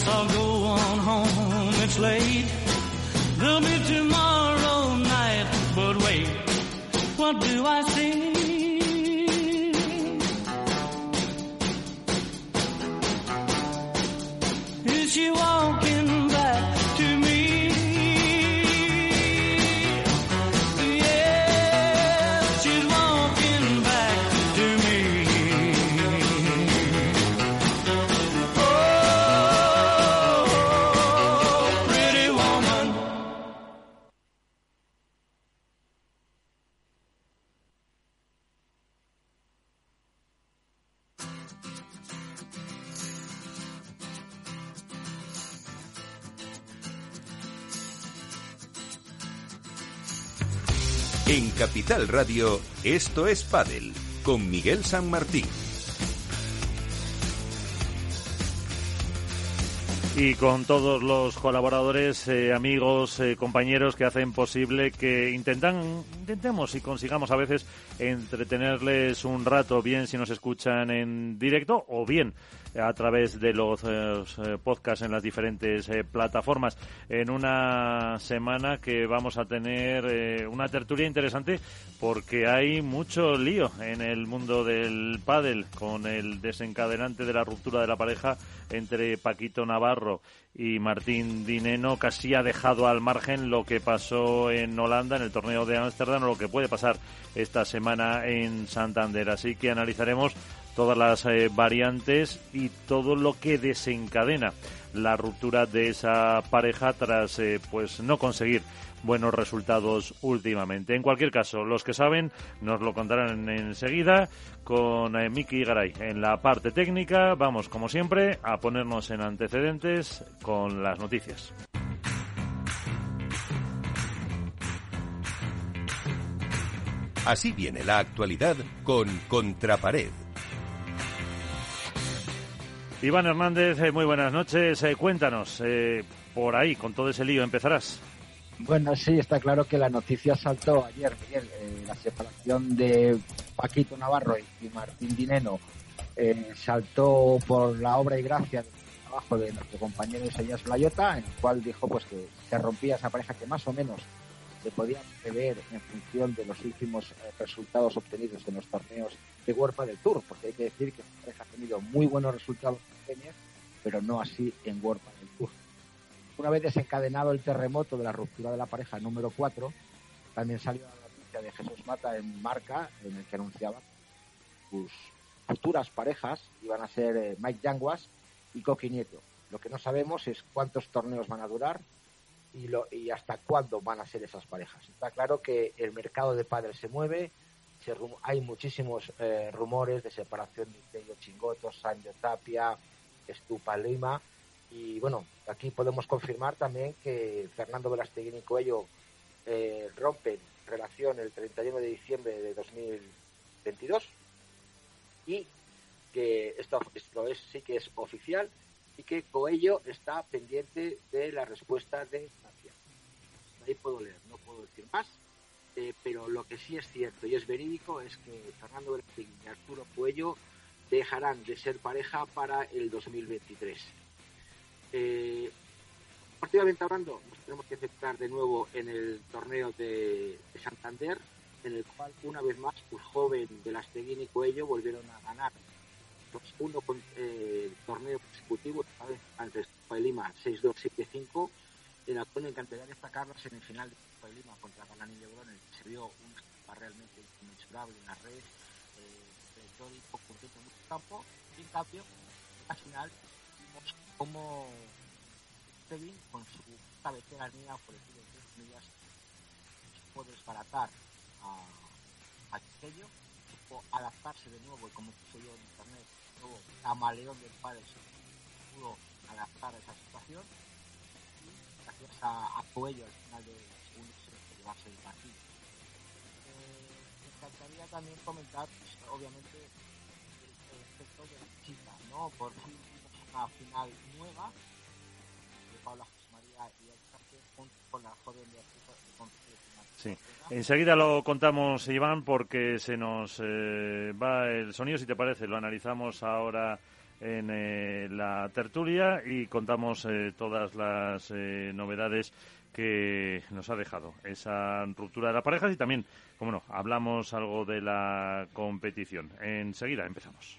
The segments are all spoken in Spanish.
guess I'll go on home. It's late. Radio, esto es Padel, con Miguel San Martín. y con todos los colaboradores, eh, amigos, eh, compañeros que hacen posible que intentan, intentemos y consigamos a veces entretenerles un rato, bien si nos escuchan en directo o bien a través de los eh, podcasts en las diferentes eh, plataformas. En una semana que vamos a tener eh, una tertulia interesante porque hay mucho lío en el mundo del pádel con el desencadenante de la ruptura de la pareja entre Paquito Navarro y Martín Dineno casi ha dejado al margen lo que pasó en Holanda en el torneo de Ámsterdam o lo que puede pasar esta semana en Santander. Así que analizaremos todas las eh, variantes y todo lo que desencadena la ruptura de esa pareja tras eh, pues no conseguir buenos resultados últimamente. En cualquier caso, los que saben nos lo contarán enseguida con eh, Miki Garay en la parte técnica. Vamos, como siempre, a ponernos en antecedentes con las noticias. Así viene la actualidad con Contrapared. Iván Hernández, eh, muy buenas noches. Eh, cuéntanos, eh, por ahí, con todo ese lío, empezarás. Bueno, sí, está claro que la noticia saltó ayer, Miguel, la separación de Paquito Navarro y Martín Dineno eh, saltó por la obra y gracia del trabajo de nuestro compañero Isaías Blayota, en el cual dijo pues que se rompía esa pareja que más o menos se podía prever en función de los últimos eh, resultados obtenidos en los torneos de Huerpa del Tour, porque hay que decir que pareja ha tenido muy buenos resultados en pero no así en Huerpa del Tour. Una vez desencadenado el terremoto de la ruptura de la pareja número 4, también salió la noticia de Jesús Mata en Marca, en el que anunciaba sus futuras parejas iban a ser eh, Mike Yanguas y Coqui Nieto. Lo que no sabemos es cuántos torneos van a durar y, lo, y hasta cuándo van a ser esas parejas. Está claro que el mercado de padres se mueve, hay muchísimos eh, rumores de separación de Tello Chingoto, Sancho Tapia, Estupa Lima, y bueno, aquí podemos confirmar también que Fernando Velasteguín y Coello eh, rompen relación el 31 de diciembre de 2022 y que esto, esto es, sí que es oficial y que Coello está pendiente de la respuesta de Francia. Ahí puedo leer, no puedo decir más, eh, pero lo que sí es cierto y es verídico es que Fernando Velasteguín y Arturo Coello dejarán de ser pareja para el 2023. Eh, hablando, nos tenemos que centrar de nuevo en el torneo de, de Santander, en el cual una vez más el joven de Lasteguín y Coello volvieron a ganar los uno con, eh, torneo consecutivo, esta vez antes de Lima 6-2, 7-5, en el cual me encantaría destacar la semifinal de Copa de Lima contra Galán y el que se vio un estampa realmente inmensurable en la red, eh, histórico, contento en mucho campo, y en cambio, la final vimos cómo Kevin, con su esta veteranía, por decirlo de tres millas, supo desbaratar a, a Chiquello, supo adaptarse de nuevo, y como yo en internet, nuevo camaleón del padre pudo adaptar a esa situación, y gracias a, a Coello al final del segundo set llevarse el partido. Eh, me encantaría también comentar, pues, obviamente, el, el efecto de la chica, ¿no? Por fin una final nueva de Paula José María y Alcarte Sí. Enseguida lo contamos, Iván, porque se nos eh, va el sonido, si te parece. Lo analizamos ahora en eh, la tertulia y contamos eh, todas las novedades que nos ha dejado esa ruptura de la pareja y también, como no, hablamos algo de la competición. Enseguida empezamos.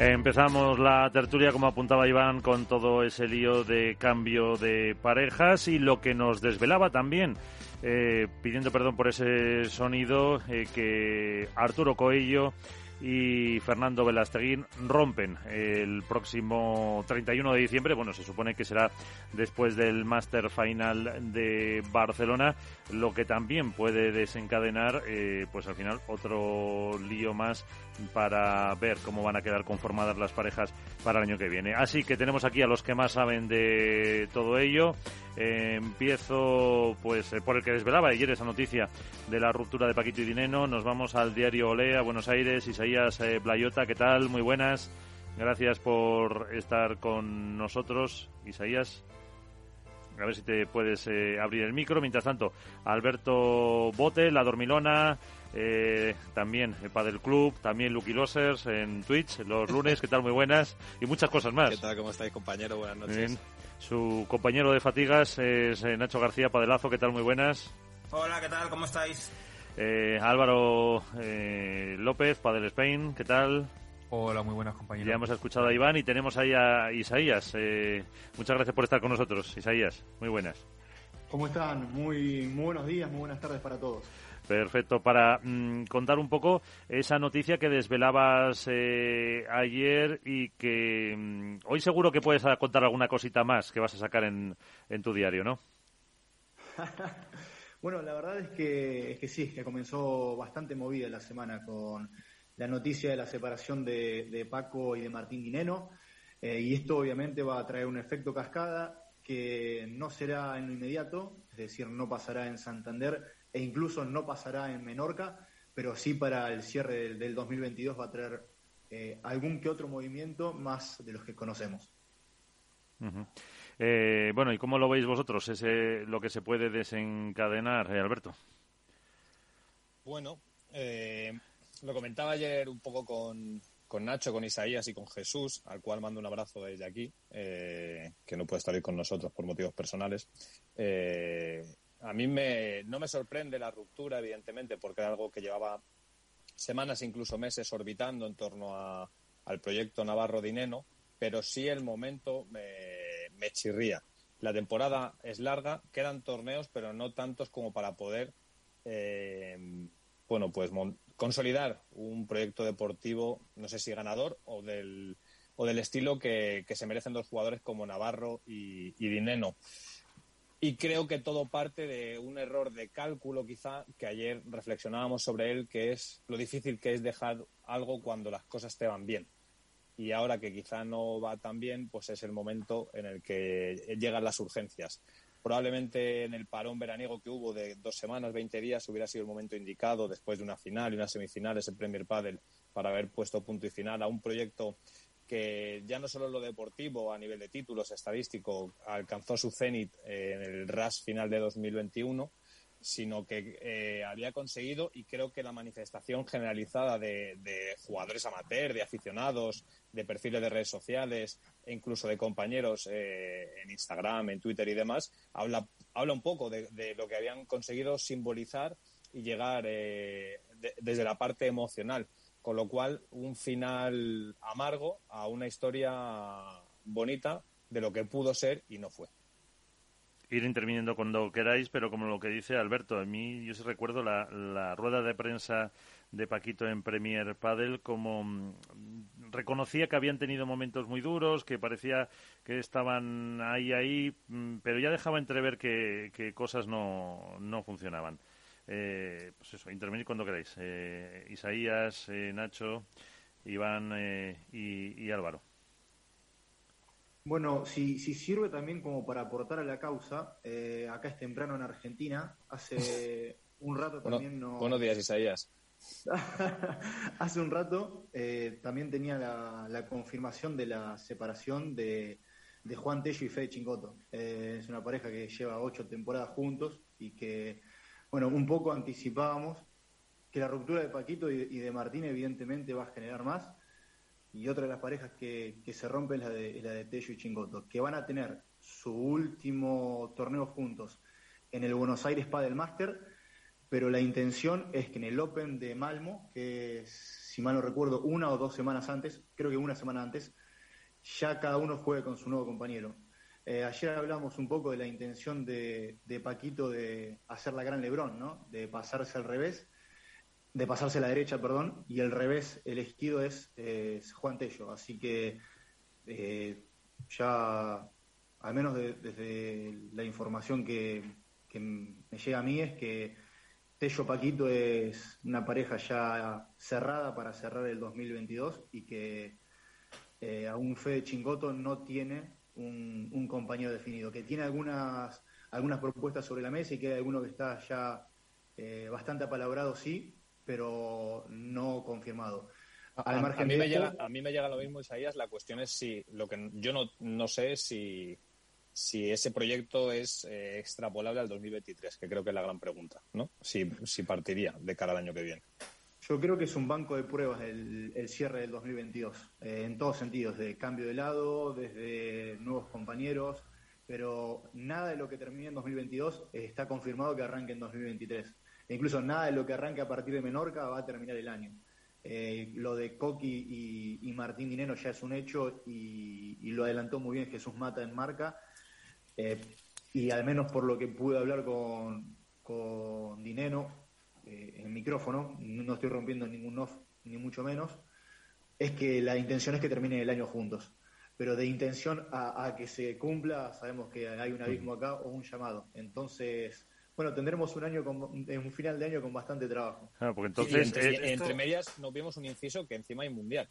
Empezamos la tertulia, como apuntaba Iván, con todo ese lío de cambio de parejas y lo que nos desvelaba también, eh, pidiendo perdón por ese sonido, eh, que Arturo Coello y Fernando Velasteguín rompen el próximo 31 de diciembre. Bueno, se supone que será después del Master Final de Barcelona, lo que también puede desencadenar, eh, pues al final, otro lío más para ver cómo van a quedar conformadas las parejas para el año que viene. Así que tenemos aquí a los que más saben de todo ello. Eh, empiezo pues eh, por el que desvelaba ayer esa noticia de la ruptura de Paquito y Dineno. Nos vamos al diario Olea, Buenos Aires. Isaías Playota, ¿qué tal? Muy buenas. Gracias por estar con nosotros, Isaías. A ver si te puedes abrir el micro. Mientras tanto, Alberto Bote, La Dormilona, eh, también el Padel Club, también Lucky Losers en Twitch los lunes, ¿qué tal? Muy buenas y muchas cosas más. ¿Qué tal? ¿Cómo estáis, compañero? Buenas noches. Su compañero de fatigas es eh, Nacho García Padelazo, ¿qué tal? Muy buenas. Hola, ¿qué tal? ¿Cómo estáis? Eh, Álvaro López, Padel Spain, ¿qué tal? Hola, muy buenas compañeros. Ya hemos escuchado a Iván y tenemos ahí a Isaías. muchas gracias por estar con nosotros, Isaías. Muy buenas. ¿Cómo están? Muy, muy buenos días, muy buenas tardes para todos. Perfecto. Para mm, contar un poco esa noticia que desvelabas eh, ayer y que mm, hoy seguro que puedes contar alguna cosita más que vas a sacar en, en tu diario, ¿no? bueno, la verdad es que, es que sí, que comenzó bastante movida la semana con la noticia de la separación de, Paco y de Martín Dineno. Eh, y esto obviamente va a traer un efecto cascada que no será en lo inmediato, es decir, no pasará en Santander, e incluso no pasará en Menorca, pero sí para el cierre del, 2022 va a traer eh, algún que otro movimiento más de los que conocemos. Eh, bueno, ¿y cómo lo veis vosotros? Ese, lo que se puede desencadenar, eh, Alberto. Bueno, lo comentaba ayer un poco con, con, Nacho, con Isaías y con Jesús, al cual mando un abrazo desde aquí, que no puede estar hoy con nosotros por motivos personales. A mí me, no me sorprende la ruptura, evidentemente, porque era algo que llevaba semanas, incluso meses, orbitando en torno al proyecto Navarro Dineno, pero sí el momento me, me chirría. La temporada es larga, quedan torneos, pero no tantos como para poder, eh, bueno, pues consolidar un proyecto deportivo, no sé si ganador o del, o del estilo que, que se merecen dos jugadores como Navarro y, y Dineno. Y creo que todo parte de un error de cálculo, quizá, que ayer reflexionábamos sobre él, que es lo difícil que es dejar algo cuando las cosas te van bien. Y ahora que quizá no va tan bien, pues es el momento en el que llegan las urgencias. Probablemente en el parón veraniego que hubo de dos semanas, 20 días, hubiera sido el momento indicado, después de una final y una semifinal, ese Premier Padel, para haber puesto punto y final a un proyecto que ya no solo en lo deportivo, a nivel de títulos, estadístico, alcanzó su cenit en el RAS final de 2021, sino que eh, había conseguido, y creo que la manifestación generalizada de, jugadores amateur, de aficionados, de perfiles de redes sociales e incluso de compañeros eh, en Instagram, en Twitter y demás, habla, habla un poco de, lo que habían conseguido simbolizar y llegar desde la parte emocional con lo cual un final amargo a una historia bonita de lo que pudo ser y no fue. Ir interviniendo cuando queráis, pero como lo que dice Alberto, a mí yo sí recuerdo la, la rueda de prensa de Paquito en Premier Padel como mm, reconocía que habían tenido momentos muy duros, que parecía que estaban ahí, ahí, mm, pero ya dejaba entrever que, que cosas no, no funcionaban. Eh, pues eso, intervenir cuando queráis. Eh, Isaías, eh, Nacho, Iván y, y Álvaro. Bueno, si, si, sirve también como para aportar a la causa, eh, acá es temprano en Argentina, hace un rato también no... Buenos días, Isaías. hace un rato eh, también tenía la, la, confirmación de la separación de, de Juan Tello y Fede Chingoto. Eh, es una pareja que lleva ocho temporadas juntos y que, bueno, un poco anticipábamos que la ruptura de Paquito y, y de Martín evidentemente va a generar más y otra de las parejas que, que se rompe es la, de, la de Tello y Chingoto, que van a tener su último torneo juntos en el Buenos Aires Padel Master, pero la intención es que en el Open de Malmo, que si mal no recuerdo, una o dos semanas antes, creo que una semana antes, ya cada uno juegue con su nuevo compañero. Eh, ayer hablamos un poco de la intención de, de Paquito de hacer la gran Lebrón, ¿no? De pasarse al revés de pasarse a la derecha, perdón, y el revés elegido es, es Juan Tello. Así que eh, ya, al menos de, desde la información que, que, me llega a mí, es que Tello Paquito es una pareja ya cerrada para cerrar el 2022 y que eh, aún Fede Chingoto no tiene un, compañero definido, que tiene algunas, algunas propuestas sobre la mesa y que hay alguno que está ya eh, bastante apalabrado, sí, pero no confirmado. Al margen a, mí me llega, a mí me llega lo mismo, Isaías. La cuestión es si lo que yo no, no sé si, si ese proyecto es eh, extrapolable al 2023, que creo que es la gran pregunta, ¿no? Si, si partiría de cara al año que viene. Yo creo que es un banco de pruebas el, el cierre del 2022, eh, en todos sentidos, de cambio de lado, desde nuevos compañeros, pero nada de lo que termine en 2022 eh, está confirmado que arranque en 2023. Incluso nada de lo que arranque a partir de Menorca va a terminar el año. Eh, lo de Coqui y, Martín Dineno ya es un hecho y, lo adelantó muy bien Jesús Mata en marca. Eh, y al menos por lo que pude hablar con, con Dineno eh, en micrófono, no estoy rompiendo ningún off, ni mucho menos, es que la intención es que terminen el año juntos. Pero de intención a, a que se cumpla, sabemos que hay un abismo acá o un llamado. Entonces, bueno, tendremos un año con, un final de año con bastante trabajo. Claro, porque entonces entre, esto... entre, medias nos vimos un inciso que encima hay mundial.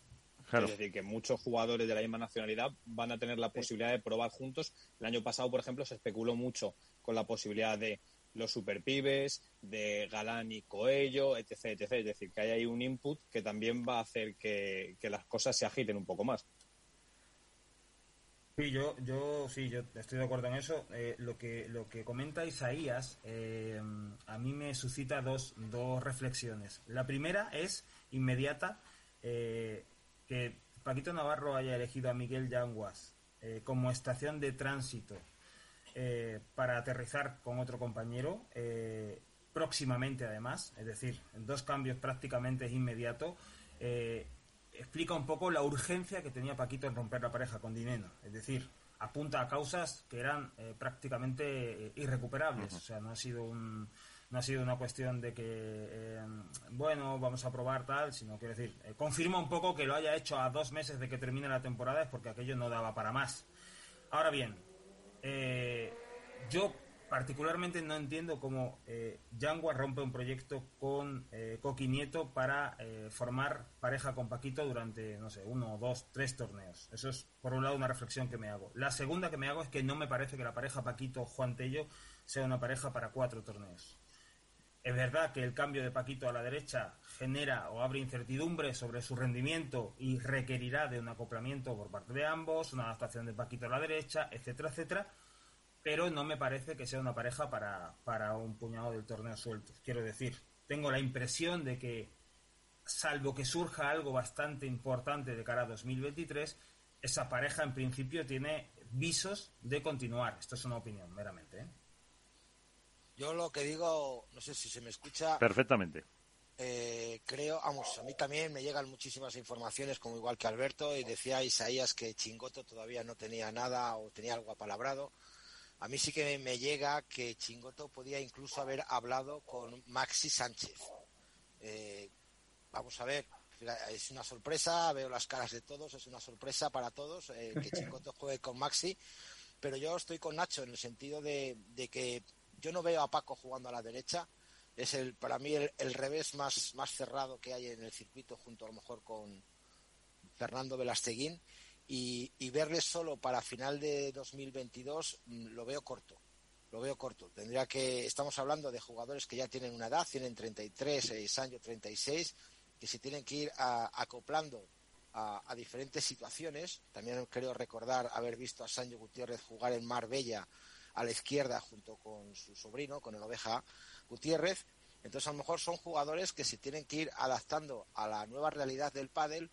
Claro. Es decir, que muchos jugadores de la misma nacionalidad van a tener la posibilidad de probar juntos. El año pasado, por ejemplo, se especuló mucho con la posibilidad de los superpibes, de Galán y Coello, etc, etc. Es decir, que hay ahí un input que también va a hacer que, que las cosas se agiten un poco más. Sí, yo, yo sí, yo estoy de acuerdo en eso. Eh, lo que lo que comenta Isaías eh, a mí me suscita dos, dos reflexiones. La primera es inmediata eh, que Paquito Navarro haya elegido a Miguel Yanguas eh, como estación de tránsito para aterrizar con otro compañero próximamente, además, es decir, dos cambios prácticamente inmediato explica un poco la urgencia que tenía Paquito en romper la pareja con Dineno. Es decir, apunta a causas que eran eh, prácticamente eh, irrecuperables. Uh -huh. O sea, no ha sido un no ha sido una cuestión de que eh, bueno vamos a probar tal sino quiero decir eh, confirma un poco que lo haya hecho a dos meses de que termine la temporada es porque aquello no daba para más ahora bien yo particularmente no entiendo cómo eh, Yangua rompe un proyecto con eh, Coqui Nieto para eh, formar pareja con Paquito durante, no sé, uno, dos, tres torneos. Eso es, por un lado, una reflexión que me hago. La segunda que me hago es que no me parece que la pareja Paquito-Juan Tello sea una pareja para cuatro torneos. Es verdad que el cambio de Paquito a la derecha genera o abre incertidumbre sobre su rendimiento y requerirá de un acoplamiento por parte de ambos, una adaptación de Paquito a la derecha, etcétera, etcétera pero no me parece que sea una pareja para, para un puñado del torneo suelto. Quiero decir, tengo la impresión de que, salvo que surja algo bastante importante de cara a 2023, esa pareja en principio tiene visos de continuar. Esto es una opinión, meramente. ¿eh? Yo lo que digo, no sé si se me escucha. Perfectamente. eh, creo, vamos, a mí también me llegan muchísimas informaciones, como igual que Alberto, y decía Isaías que Chingoto todavía no tenía nada o tenía algo apalabrado. A mí sí que me llega que Chingoto podía incluso haber hablado con Maxi Sánchez. Eh, vamos a ver, es una sorpresa, veo las caras de todos, es una sorpresa para todos eh, que Chingoto juegue con Maxi, pero yo estoy con Nacho en el sentido de, que yo no veo a Paco jugando a la derecha, es el para mí el, revés más, más cerrado que hay en el circuito junto a lo mejor con Fernando Velasteguín y, verle solo para final de 2022 mm, lo veo corto lo veo corto tendría que estamos hablando de jugadores que ya tienen una edad tienen 33 6 años 36 que se tienen que ir acoplando a, a, diferentes situaciones también creo recordar haber visto a Sancho Gutiérrez jugar en Marbella a la izquierda junto con su sobrino con el oveja Gutiérrez. Entonces, a lo mejor son jugadores que se tienen que ir adaptando a la nueva realidad del pádel,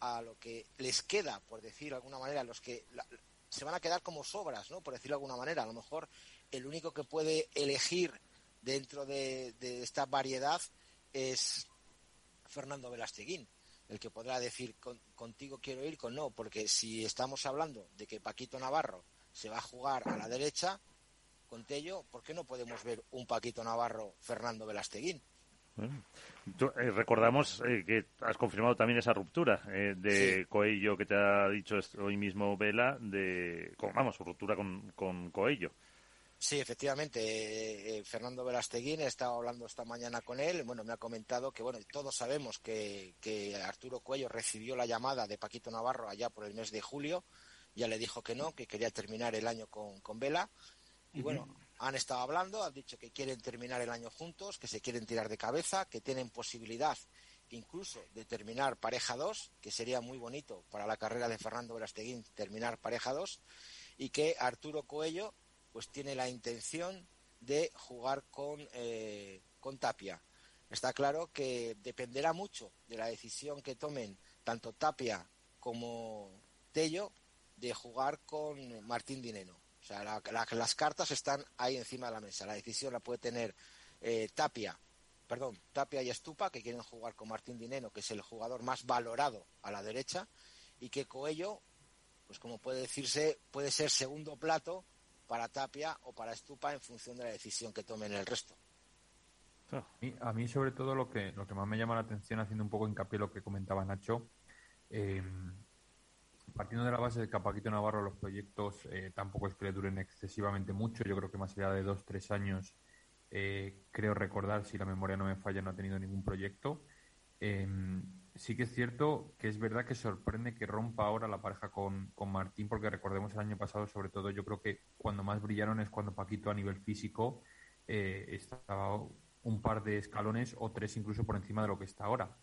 a lo que les queda, por decir de alguna manera, los que se van a quedar como sobras, ¿no? Por decirlo de alguna manera. A lo mejor el único que puede elegir dentro de, esta variedad es Fernando Velasteguín, el que podrá decir contigo quiero ir, con no, porque si estamos hablando de que Paquito Navarro se va a jugar a la derecha, con Tello, ¿por qué no podemos ver un Paquito Navarro Fernando Velasteguín? Eh, recordamos eh, que has confirmado también esa ruptura eh, de Coello que te ha dicho hoy mismo Vela, de, vamos, ruptura con, con Coello. Sí, efectivamente. Fernando Velasteguín, he estado hablando esta mañana con él. Bueno, me ha comentado que, bueno, todos sabemos que, que Arturo Coello recibió la llamada de Paquito Navarro allá por el mes de julio. Ya le dijo que no, que quería terminar el año con, con Vela. Y bueno, han estado hablando, han dicho que quieren terminar el año juntos, que se quieren tirar de cabeza, que tienen posibilidad incluso de terminar pareja 2, que sería muy bonito para la carrera de Fernando Verasteguín terminar pareja 2, y que Arturo Coello pues tiene la intención de jugar con, eh, con Tapia. Está claro que dependerá mucho de la decisión que tomen tanto Tapia como Tello de jugar con Martín Dineno sea, las cartas están ahí encima de la mesa. La decisión la puede tener eh, Tapia, perdón, Tapia y Estupa, que quieren jugar con Martín Dineno, que es el jugador más valorado a la derecha, y que Coello, pues como puede decirse, puede ser segundo plato para Tapia o para Estupa en función de la decisión que tomen el resto. A mí, sobre todo, lo que, lo que más me llama la atención, haciendo un poco hincapié en lo que comentaba Nacho, eh, partiendo de la base de que a Paquito Navarro los proyectos eh, tampoco es que le duren excesivamente mucho, yo creo que más allá de dos, tres años, eh, creo recordar, si la memoria no me falla, no ha tenido ningún proyecto. Em, sí que es cierto que es verdad que sorprende que rompa ahora la pareja con, con, Martín, porque recordemos el año pasado, sobre todo, yo creo que cuando más brillaron es cuando Paquito a nivel físico eh, estaba un par de escalones o tres incluso por encima de lo que está ahora.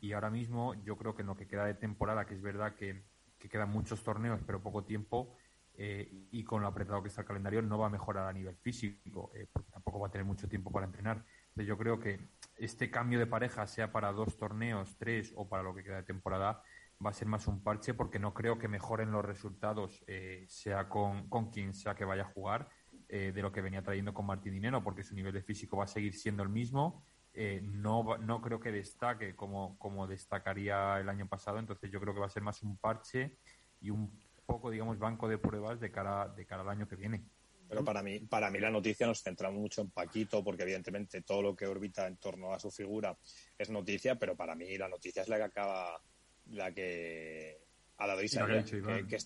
Y ahora mismo yo creo que en lo que queda de temporada, que es verdad que que quedan muchos torneos pero poco tiempo eh, y con lo apretado que está el calendario no va a mejorar a nivel físico, eh, porque tampoco va a tener mucho tiempo para entrenar. Entonces yo creo que este cambio de pareja, sea para dos torneos, tres o para lo que queda de temporada, va a ser más un parche porque no creo que mejoren los resultados, eh, sea con, con, quien sea que vaya a jugar, de lo que venía trayendo con Martín Dinero, porque su nivel de físico va a seguir siendo el mismo eh, no, no creo que destaque como, como destacaría el año pasado, entonces yo creo que va a ser más un parche y un poco, digamos, banco de pruebas de cara, de cara al año que viene. Pero para mí, para mí la noticia nos centra mucho en Paquito, porque evidentemente todo lo que orbita en torno a su figura es noticia, pero para mí la noticia es la que acaba, la que ha dado Isaías, que,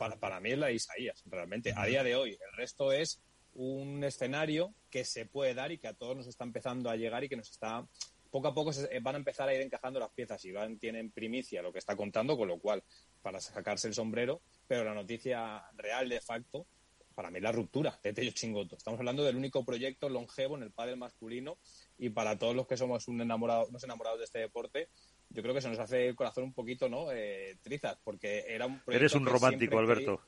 para, para, mí es la de Isaías, realmente. A día de hoy, el resto es un escenario que se puede dar y que a todos nos está empezando a llegar y que nos está poco a poco se van a empezar a ir encajando las piezas y van tienen primicia lo que está contando con lo cual para sacarse el sombrero pero la noticia real de facto para mí la ruptura de Tello Chingoto. Estamos hablando del único proyecto longevo en el pádel masculino y para todos los que somos un enamorado, unos enamorados de este deporte yo creo que se nos hace el corazón un poquito no eh, trizas porque era un proyecto eres un romántico Alberto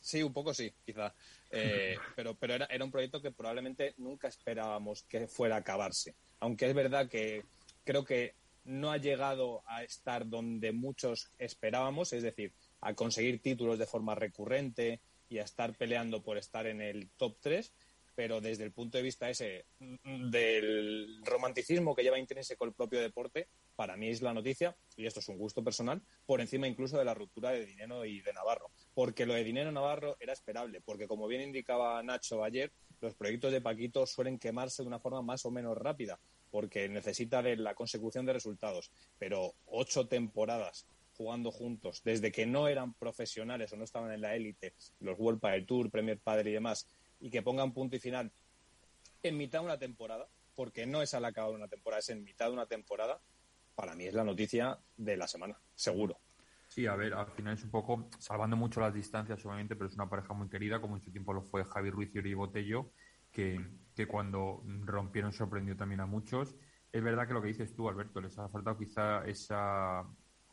Sí, un poco sí, quizá. Eh, pero pero era, era un proyecto que probablemente nunca esperábamos que fuera a acabarse. Aunque es verdad que creo que no ha llegado a estar donde muchos esperábamos, es decir, a conseguir títulos de forma recurrente y a estar peleando por estar en el top 3, pero desde el punto de vista ese mm, del romanticismo que lleva intrínseco el propio deporte, para mí es la noticia, y esto es un gusto personal, por encima incluso de la ruptura de Dinero y de Navarro. Porque lo de Dinero Navarro era esperable, porque como bien indicaba Nacho ayer, los proyectos de Paquito suelen quemarse de una forma más o menos rápida, porque necesita de la consecución de resultados. Pero ocho temporadas jugando juntos, desde que no eran profesionales o no estaban en la élite, los World del Tour, Premier Padre y demás, y que pongan punto y final en mitad de una temporada, porque no es al acabar una temporada, es en mitad de una temporada, para mí es la noticia de la semana, seguro. Sí, a ver, al final es un poco, salvando mucho las distancias, obviamente, pero es una pareja muy querida, como en su tiempo lo fue Javi Ruiz y Uri Botello, que, que cuando rompieron sorprendió también a muchos. Es verdad que lo que dices tú, Alberto, les ha faltado quizá esa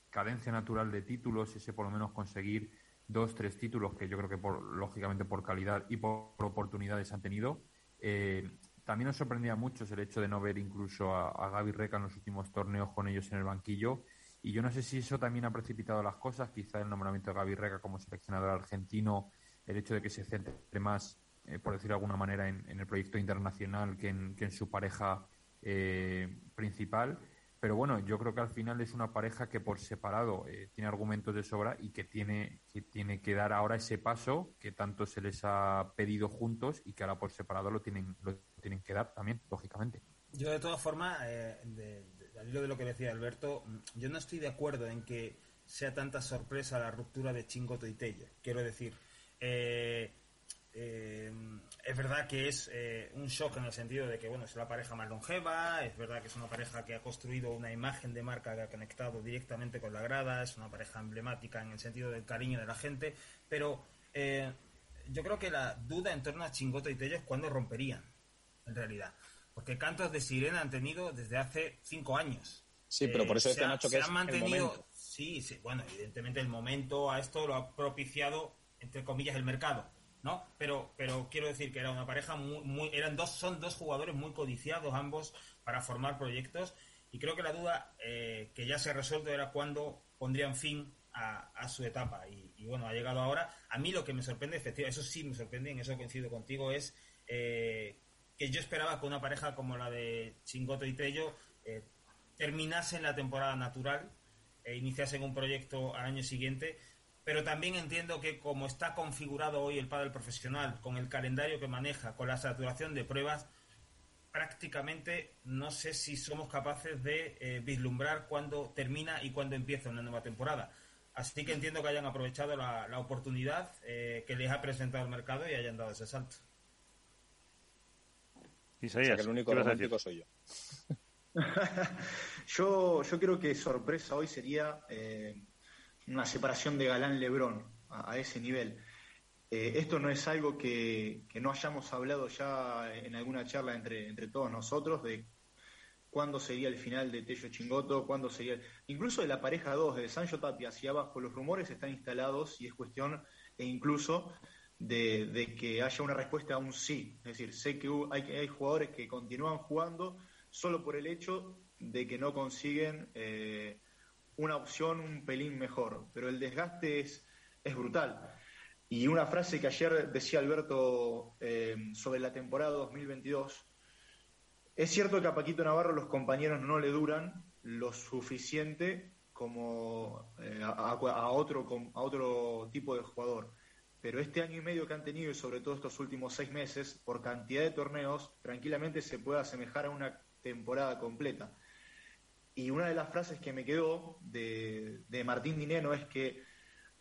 cadencia natural de títulos, ese por lo menos conseguir dos, tres títulos que yo creo que por, lógicamente por calidad y por, oportunidades han tenido. Eh, también nos sorprendía mucho el hecho de no ver incluso a, a Gaby Reca en los últimos torneos con ellos en el banquillo. Y yo no sé si eso también ha precipitado las cosas, quizá el nombramiento de Gaby Reca como seleccionador argentino, el hecho de que se centre más, eh, por decirlo de alguna manera, en, el proyecto internacional que en, su pareja eh, principal. Pero bueno, yo creo que al final es una pareja que por separado eh, tiene argumentos de sobra y que tiene, que tiene que dar ahora ese paso que tanto se les ha pedido juntos y que ahora por separado lo tienen, lo tienen que dar también, lógicamente. Yo de todas formas, eh, al hilo de lo que decía Alberto, yo no estoy de acuerdo en que sea tanta sorpresa la ruptura de Chingoto y Tello. Quiero decir, eh, eh, es verdad que es eh, un shock en el sentido de que bueno es la pareja más longeva, es verdad que es una pareja que ha construido una imagen de marca que ha conectado directamente con la grada, es una pareja emblemática en el sentido del cariño de la gente, pero yo creo que la duda en torno a Chingoto y Tello es cuándo romperían, en realidad, porque cantos de sirena han tenido desde hace cinco años. Sí, pero por eso decía Nacho que se han mantenido, sí, sí, bueno, evidentemente el momento a esto lo ha propiciado entre comillas el mercado ¿no? Pero, pero quiero decir que era una pareja muy, muy, eran dos, son dos jugadores muy codiciados ambos para formar proyectos y creo que la duda eh, que ya se ha resuelto era cuándo pondrían fin a, su etapa y, bueno, ha llegado ahora. A mí lo que me sorprende, efectivamente, eso sí me sorprende, en eso coincido contigo, es eh, que yo esperaba que una pareja como la de Chingoto y Tello eh, terminase en la temporada natural e iniciasen un proyecto al año siguiente pero también entiendo que como está configurado hoy el pádel profesional, con el calendario que maneja, con la saturación de pruebas, prácticamente no sé si somos capaces de eh, vislumbrar cuándo termina y cuándo empieza una nueva temporada. Así que entiendo que hayan aprovechado la, oportunidad eh, que les ha presentado el mercado y hayan dado ese salto. Isaías, que el único romántico soy yo. yo. Yo creo que sorpresa hoy sería eh, una separación de Galán-Lebrón a, ese nivel. Eh, esto no es algo que, no hayamos hablado ya en alguna charla entre, entre todos nosotros de cuándo sería el final de Tello Chingoto, cuándo sería, incluso de la pareja 2, de Sancho Tapia hacia abajo, los rumores están instalados y es cuestión e incluso de, que haya una respuesta a un sí. Es decir, sé que hay, hay jugadores que continúan jugando solo por el hecho de que no consiguen eh, una opción un pelín mejor, pero el desgaste es, es brutal. Y una frase que ayer decía Alberto eh, sobre la temporada 2022, es cierto que a Paquito Navarro los compañeros no le duran lo suficiente como eh, a, otro, a otro tipo de jugador. Pero este año y medio que han tenido y sobre todo estos últimos seis meses, por cantidad de torneos, tranquilamente se puede asemejar a una temporada completa. Y una de las frases que me quedó de, Martín Dineno es que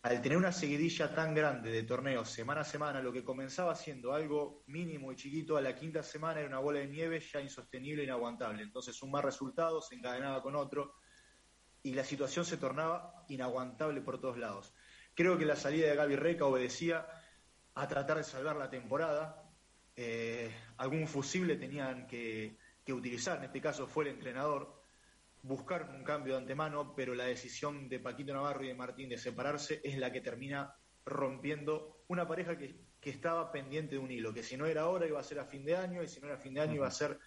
al tener una seguidilla tan grande de torneos semana a semana, lo que comenzaba siendo algo mínimo y chiquito, a la quinta semana era una bola de nieve ya insostenible e inaguantable. Entonces un mal resultado se encadenaba con otro y la situación se tornaba inaguantable por todos lados. Creo que la salida de Gaby Reca obedecía a tratar de salvar la temporada. Eh, algún fusible tenían que, que utilizar, en este caso fue el entrenador, buscar un cambio de antemano, pero la decisión de Paquito Navarro y de Martín de separarse es la que termina rompiendo una pareja que, estaba pendiente de un hilo, que si no era ahora iba a ser a fin de año y si no era a fin de año iba a ser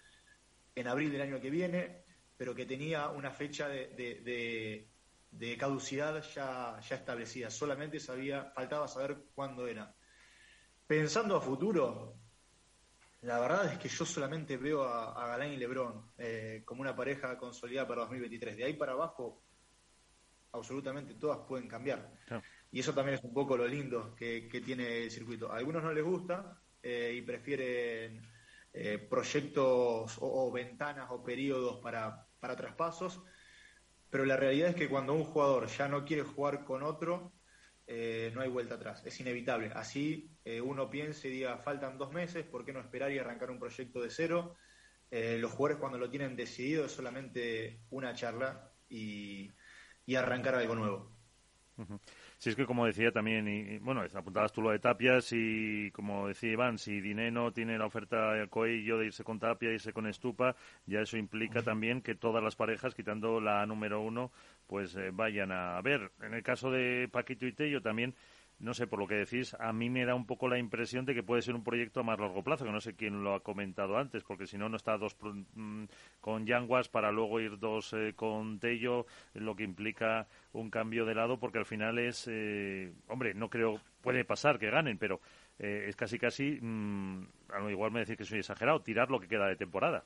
en abril del año que viene, pero que tenía una fecha de, caducidad ya, ya establecida, solamente sabía, faltaba saber cuándo era. Pensando a futuro, La verdad es que yo solamente veo a, a Galán y Lebrón eh, como una pareja consolidada para 2023. De ahí para abajo, absolutamente todas pueden cambiar. Claro. Y eso también es un poco lo lindo que, que tiene el circuito. A algunos no les gusta eh, y prefieren eh, proyectos o, o ventanas o periodos para, para traspasos, pero la realidad es que cuando un jugador ya no quiere jugar con otro, eh, no hay vuelta atrás, es inevitable. Así eh, uno piense y diga, faltan dos meses, ¿por qué no esperar y arrancar un proyecto de cero? Eh, los jugadores cuando lo tienen decidido es solamente una charla y, y arrancar algo nuevo. Sí, es que como decía también, y, y, bueno, apuntabas tú lo de Tapias y como decía Iván, si Dineno tiene la oferta de Coello de irse con Tapia, irse con Estupa, ya eso implica también que todas las parejas, quitando la número uno, pues eh, vayan a ver. En el caso de Paquito y Tello también, no sé, por lo que decís, a mí me da un poco la impresión de que puede ser un proyecto a más largo plazo, que no sé quién lo ha comentado antes, porque si no, no está dos mm, con Yanguas para luego ir dos eh, con Tello, lo que implica un cambio de lado, porque al final es, eh, hombre, no creo, puede pasar que ganen, pero eh, es casi casi, mm, lo igual me decís que soy exagerado, tirar lo que queda de temporada.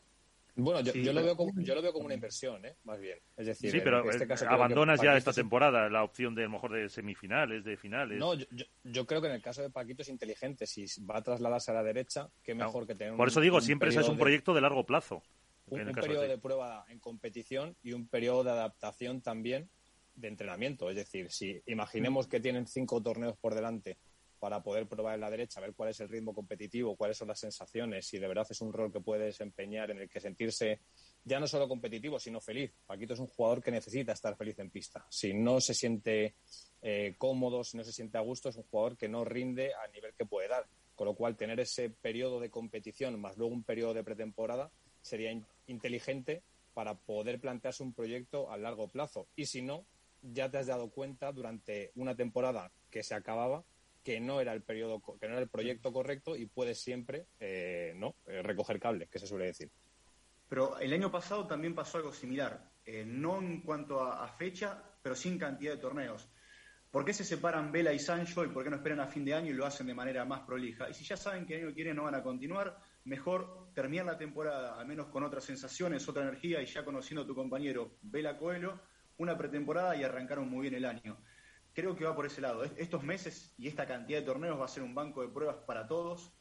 Bueno, yo, Sí, yo lo veo como, yo lo veo como una inversión, ¿eh? más bien. Es decir, Sí, en pero este eh, caso abandonas ya esta es- temporada la opción de a lo mejor de semifinales, de finales. No, yo, yo- yo creo que en el caso de Paquito es inteligente. Si va a trasladarse a la derecha, qué mejor que tener Por un- eso digo, un siempre ese es un proyecto de largo plazo. un, un periodo de de prueba en competición y un periodo de adaptación también de entrenamiento. Es decir, si imaginemos que tienen cinco torneos por delante para poder probar en la derecha, ver cuál es el ritmo competitivo, cuáles son las sensaciones, si de verdad es un rol que puede desempeñar en el que sentirse ya no solo competitivo, sino feliz. Paquito es un jugador que necesita estar feliz en pista. Si no se siente eh, cómodo, si no se siente a gusto, es un jugador que no rinde al nivel que puede dar. Con lo cual, tener ese periodo de competición más luego un periodo de pretemporada sería in- inteligente para poder plantearse un proyecto a largo plazo. Y si no, ya te has dado cuenta durante una temporada que se acababa que no era el periodo, que no era el proyecto correcto y puedes siempre, eh, no, Eh, recoger cable, que se suele decir. Pero el año pasado también pasó algo similar, eh, no en cuanto a, a fecha, pero sí en cantidad de torneos. ¿Por qué se separan Vela y Sancho y por qué no esperan a fin de año y lo hacen de manera más prolija? Y si ya saben que el año que viene no van a continuar, mejor terminar la temporada, al menos con otras sensaciones, otra energía y ya conociendo a tu compañero Vela Coelho, una pretemporada y arrancaron muy bien el año. Creo que va por ese lado. Es- Estos meses y esta cantidad de torneos va a ser un banco de pruebas para todos,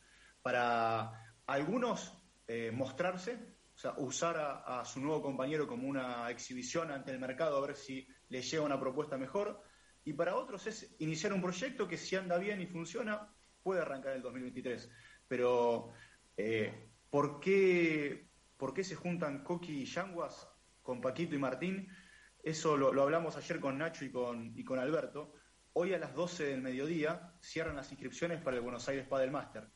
para algunos eh, mostrarse, o sea, usar a, su nuevo compañero como una exhibición ante el mercado a ver si le llega una propuesta mejor. Y para otros es iniciar un proyecto que si anda bien y funciona, puede arrancar el 2023. Pero, eh, ¿por, qué, ¿por qué se juntan Coqui y Yanguas con Paquito y Martín? Eso lo, hablamos ayer con Nacho y con, y con Alberto. Hoy a las 12 del mediodía cierran las inscripciones para el Buenos Aires Padel Master.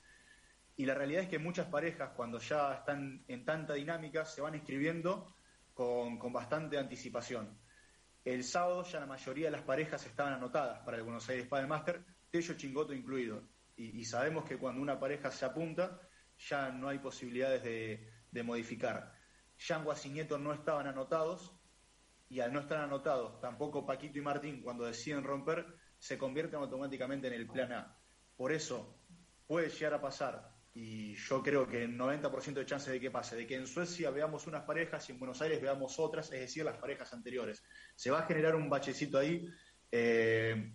Y la realidad es que muchas parejas, cuando ya están en tanta dinámica, se van inscribiendo con, bastante anticipación. El sábado ya la mayoría de las parejas estaban anotadas para el Buenos Aires Padel Master, Tello Chingoto incluido. Y, y sabemos que cuando una pareja se apunta, ya no hay posibilidades de, de modificar. Yanguas y Nieto no estaban anotados, y al no estar anotados, tampoco Paquito y Martín, cuando deciden romper, se convierten automáticamente en el plan A. Por eso puede llegar a pasar, y yo creo que el 90% de chances de que pase, de que en Suecia veamos unas parejas y en Buenos Aires veamos otras, es decir, las parejas anteriores. Se va a generar un bachecito ahí eh,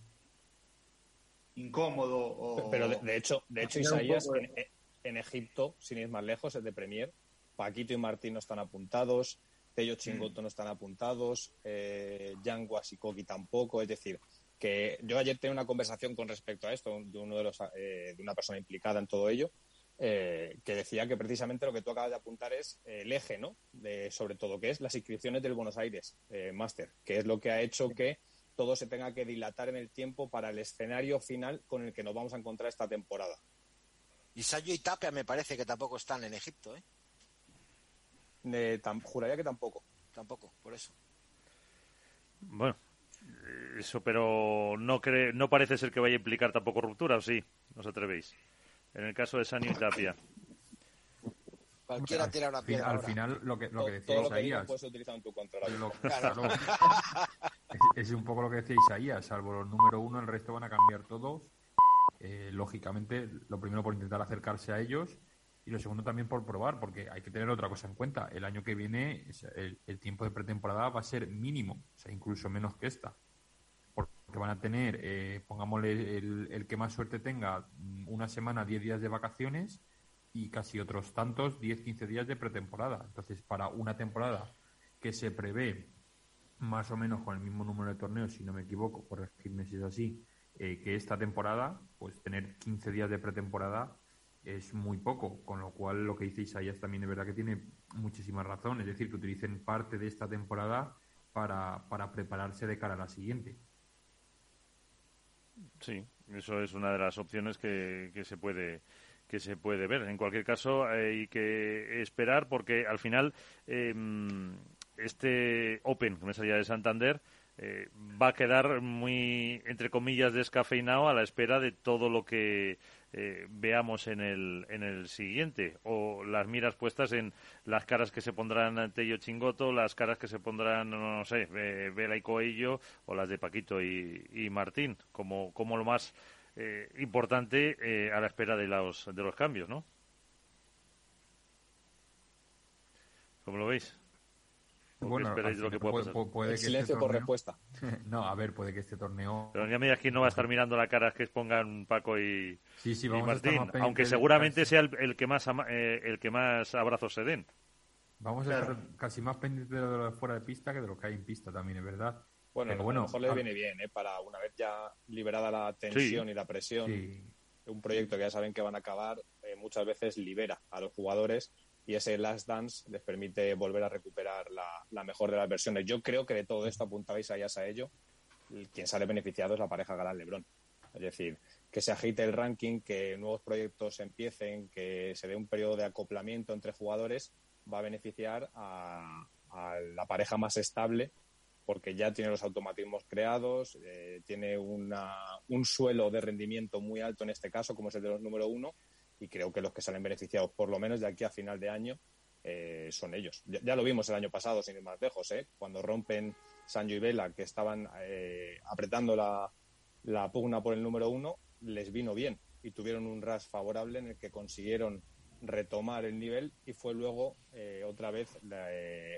incómodo o... Pero de, de hecho, de hecho Isaías, poco de- en, en Egipto, sin ir más lejos, es de Premier. Paquito y Martín no están apuntados, Tello Chingoto no están apuntados, eh, Yanguas y Koki tampoco. Es decir, que yo ayer tenía una conversación con respecto a esto de uno de los eh, de una persona implicada en todo ello. eh, que decía que precisamente lo que tú acabas de apuntar es eh, el eje, ¿no? De, sobre todo, que es las inscripciones del Buenos Aires eh, Master, que es lo que ha hecho que todo se tenga que dilatar en el tiempo para el escenario final con el que nos vamos a encontrar esta temporada. Y Sayo y Tapia me parece que tampoco están en Egipto, ¿eh? Eh, tam- juraría que tampoco. Tampoco, por eso. Bueno, eso, pero no cree, no parece ser que vaya a implicar tampoco ruptura, ¿o sí? ¿No os atrevéis? En el caso de Sanio y Tapia. Cualquiera Al tira una piedra al ahora. final, lo que, lo que decía todo lo que digas Isaías, puede ser utilizado en tu contra. ahora lo- mismo. Claro. claro, es, es un poco lo que decía Isaías, salvo los número uno, el resto van a cambiar todos. Eh, lógicamente, lo primero por intentar acercarse a ellos Y lo segundo también por probar, porque hay que tener otra cosa en cuenta. El año que viene el, tiempo de pretemporada va a ser mínimo, o sea, incluso menos que esta. Porque van a tener, eh, pongámosle, el, que más suerte tenga, una semana, 10 días de vacaciones y casi otros tantos, 10, 15 días de pretemporada. Entonces, para una temporada que se prevé más o menos con el mismo número de torneos, si no me equivoco, corregirme si es así, eh, que esta temporada, pues tener 15 días de pretemporada es muy poco, con lo cual lo que dice Isaías también es verdad que tiene muchísima razón, es decir, que utilicen parte de esta temporada para, para prepararse de cara a la siguiente. Sí, eso es una de las opciones que, que se puede que se puede ver. En cualquier caso, hay que esperar porque al final em, este Open, que me salía de Santander, eh, va a quedar muy, entre comillas, descafeinado a la espera de todo lo que eh, veamos en el, en el siguiente. O las miras puestas en las caras que se pondrán Tello Chingoto, las caras que se pondrán, no, sé, Vela y Coello, o las de Paquito y, Martín, como, como lo más eh, importante a la espera de los, de los cambios, ¿no? ¿Cómo lo veis? Bueno, lo que puede, pasar? silencio por respuesta. no, a ver, puede que este torneo... Pero ya me que no va a estar mirando la cara que pongan Paco y, Martín, aunque seguramente sea el, que más eh, el que más abrazos se den. Vamos a estar casi más pendientes de lo de fuera de pista que de lo que hay en pista también, es verdad. Bueno, bueno a lo mejor le viene bien, ¿eh? para una vez ya liberada la tensión y la presión, un proyecto que ya saben que van a acabar, eh, muchas veces libera a los jugadores y ese Last Dance les permite volver a recuperar la, mejor de las versiones. Yo creo que de todo esto apuntabais allá a ello. Quien sale beneficiado es la pareja Galán Lebrón. Es decir, que se agite el ranking, que nuevos proyectos empiecen, que se dé un periodo de acoplamiento entre jugadores, va a beneficiar a, la pareja más estable porque ya tiene los automatismos creados, eh, tiene una, un suelo de rendimiento muy alto en este caso, como es el de los número uno, y creo que los que salen beneficiados, por lo menos de aquí a final de año, eh, son ellos. Ya, lo vimos el año pasado, sin ir más lejos, ¿eh? cuando rompen Sancho y Vela, que estaban eh, apretando la, pugna por el número uno, les vino bien y tuvieron un ras favorable en el que consiguieron retomar el nivel y fue luego eh, otra vez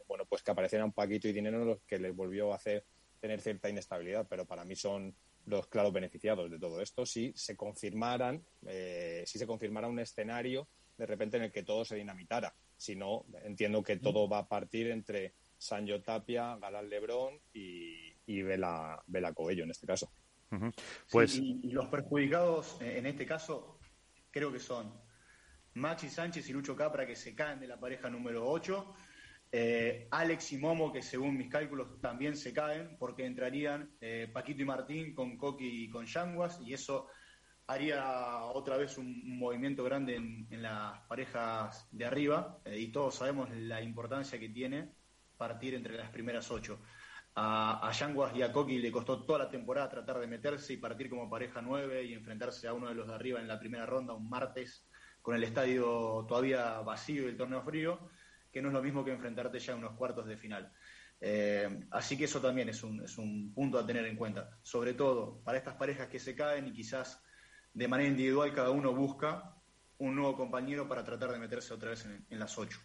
bueno pues que aparecieran Paquito y Dinero los que les volvió a hacer tener cierta inestabilidad pero para mí son los claros beneficiados de todo esto si se confirmaran, eh, si se confirmara un escenario de repente en el que todo se dinamitara. Si no, entiendo que todo va a partir entre Sancho Tapia, Galán Lebrón y, y Vela, Vela Coello en este caso. Pues... y, los perjudicados en este caso creo que son Maxi Sánchez y Lucho Capra que se caen de la pareja número 8 eh, Alex y Momo, que según mis cálculos también se caen, porque entrarían eh, Paquito y Martín con Coqui y con Yanguas, y eso haría otra vez un, movimiento grande en, las parejas de arriba, eh, y todos sabemos la importancia que tiene partir entre las primeras ocho. A, a Yanguas y a Coqui le costó toda la temporada tratar de meterse y partir como pareja nueve y enfrentarse a uno de los de arriba en la primera ronda un martes con el estadio todavía vacío y el torneo frío que no es lo mismo que enfrentarte ya a unos cuartos de final. Eh, así que eso también es un, es un punto a tener en cuenta, sobre todo para estas parejas que se caen y quizás de manera individual cada uno busca un nuevo compañero para tratar de meterse otra vez en las ocho.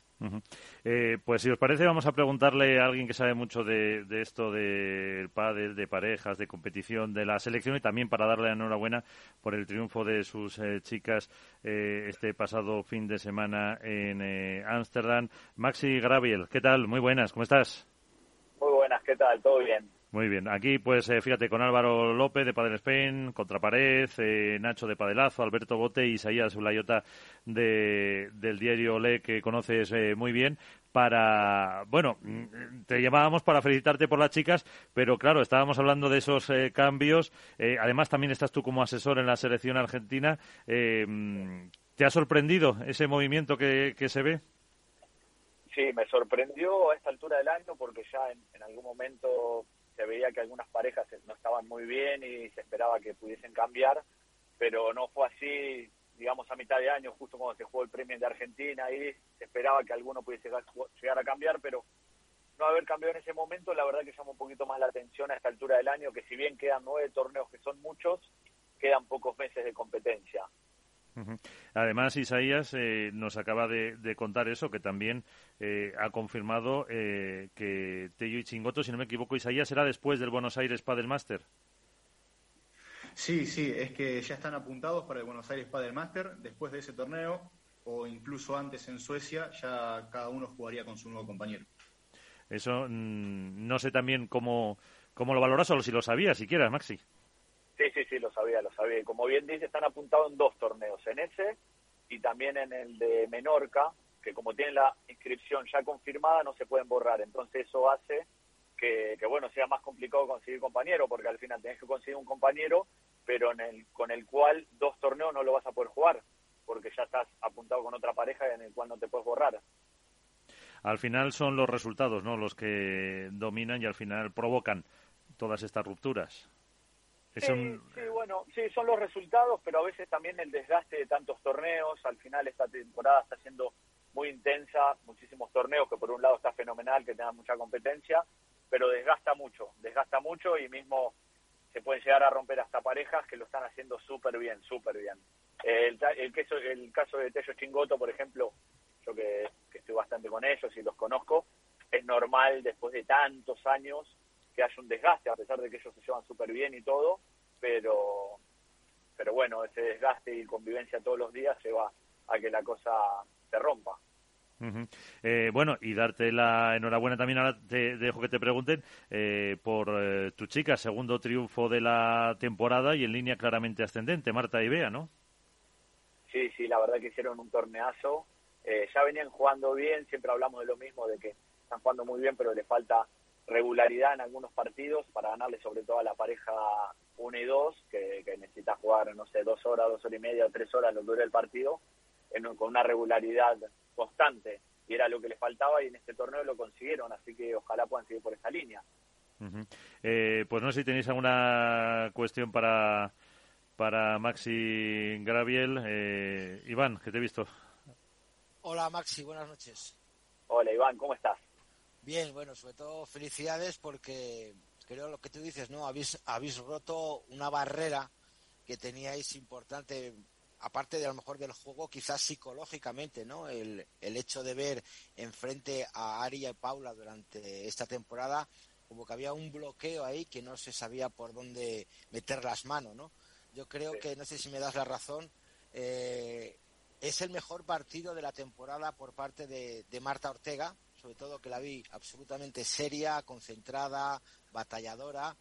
Eh, pues si os parece, vamos a preguntarle a alguien que sabe mucho de, esto del pádel, de parejas, de competición, de la selección y también para darle la enhorabuena por el triunfo de sus eh, chicas eh, este pasado fin de semana en Ámsterdam. Maxi Graviel, ¿qué tal? Muy buenas, ¿cómo estás? Muy buenas, ¿qué tal? ¿Todo bien? Muy bien, aquí pues fíjate con Álvaro López de Padel Spain, Contrapared, Nacho de Padelazo, Alberto Bote y Isaías Ulayota de, del diario Le que conoces eh, muy bien para, bueno, mm, te llamábamos para felicitarte por las chicas, pero claro, estábamos hablando de esos eh, cambios. Eh, además, también estás tú como asesor en la selección argentina. Mm, ¿Te ha sorprendido ese movimiento que, que, se ve? Sí, me sorprendió a esta altura del año porque ya en algún momento se veía que algunas parejas no estaban muy bien y se esperaba que pudiesen cambiar, pero no fue así digamos, a mitad de año, justo cuando se jugó el premio de Argentina, y se esperaba que alguno pudiese llegar a cambiar, pero no haber cambiado en ese momento, la verdad que llama un poquito más la atención a esta altura del año, que si bien quedan nueve torneos, que son muchos, quedan pocos meses de competencia. Además, Isaías eh, nos acaba de, contar eso, que también eh, ha confirmado eh, que Tello y Chingoto, si no me equivoco, Isaías, será después del Buenos Aires Padel Master. Sí, sí, es que ya están apuntados para el Buenos Aires Padel Master. Después de ese torneo, o incluso antes en Suecia, ya cada uno jugaría con su nuevo compañero. Eso mm, no sé también cómo, cómo lo valoras o si lo sabías siquiera, Maxi. Sí, sí, sí, lo sabía, lo sabía. Y como bien dice, están apuntados en dos torneos, en ese y también en el de Menorca, que como tienen la inscripción ya confirmada, no se pueden borrar. Entonces eso hace que, bueno, sea más complicado conseguir compañero, porque al final tenés que conseguir un compañero, pero en el, con el cual dos torneos no lo vas a poder jugar, porque ya estás apuntado con otra pareja en el cual no te puedes borrar. Al final son los resultados, ¿no? Los que dominan y al final provocan todas estas rupturas. Sí, bueno, sí, son los resultados, pero a veces también el desgaste de tantos torneos. Al final esta temporada está siendo muy intensa, muchísimos torneos, que por un lado está fenomenal, que tenga mucha competencia, pero desgasta mucho, desgasta mucho y mismo se pueden llegar a romper hasta parejas que lo están haciendo súper bien, súper bien. El, el, el caso de Tello Chingoto, por ejemplo, yo que, que estoy bastante con ellos y los conozco, es normal después de tantos años que haya un desgaste, a pesar de que ellos se llevan súper bien y todo, pero, pero bueno, ese desgaste y convivencia todos los días lleva a que la cosa se rompa. Eh, bueno, y darte la enhorabuena también, ahora te dejo que te pregunten, eh, por eh, tu chica, segundo triunfo de la temporada y en línea claramente ascendente, Marta y Bea, ¿no? Sí, sí, la verdad que hicieron un torneazo. ya venían jugando bien, siempre hablamos de lo mismo, de que están jugando muy bien, pero le falta regularidad en algunos partidos para ganarle sobre todo a la pareja 1 y 2, que, necesita jugar, no sé, dos horas, dos horas y media o tres horas lo dure el partido, con una regularidad constante. Y era lo que les faltaba y en este torneo lo consiguieron, así que ojalá puedan seguir por esta línea. Eh, pues no sé si tenéis alguna cuestión para, para Maxi Graviel. Eh, Iván, que te he visto. Hola Maxi, buenas noches. Hola Iván, ¿cómo estás? Bien, bueno, sobre todo felicidades porque creo lo que tú dices, ¿no? Habéis, habéis roto una barrera que teníais importante, aparte de a lo mejor del juego, quizás psicológicamente, ¿no? El, el hecho de ver enfrente a Ari y Paula durante esta temporada, como que había un bloqueo ahí que no se sabía por dónde meter las manos, ¿no? Yo creo que, no sé si me das la razón, eh, es el mejor partido de la temporada por parte de, de Marta Ortega, sobre todo que la vi absolutamente seria, concentrada, batalladora.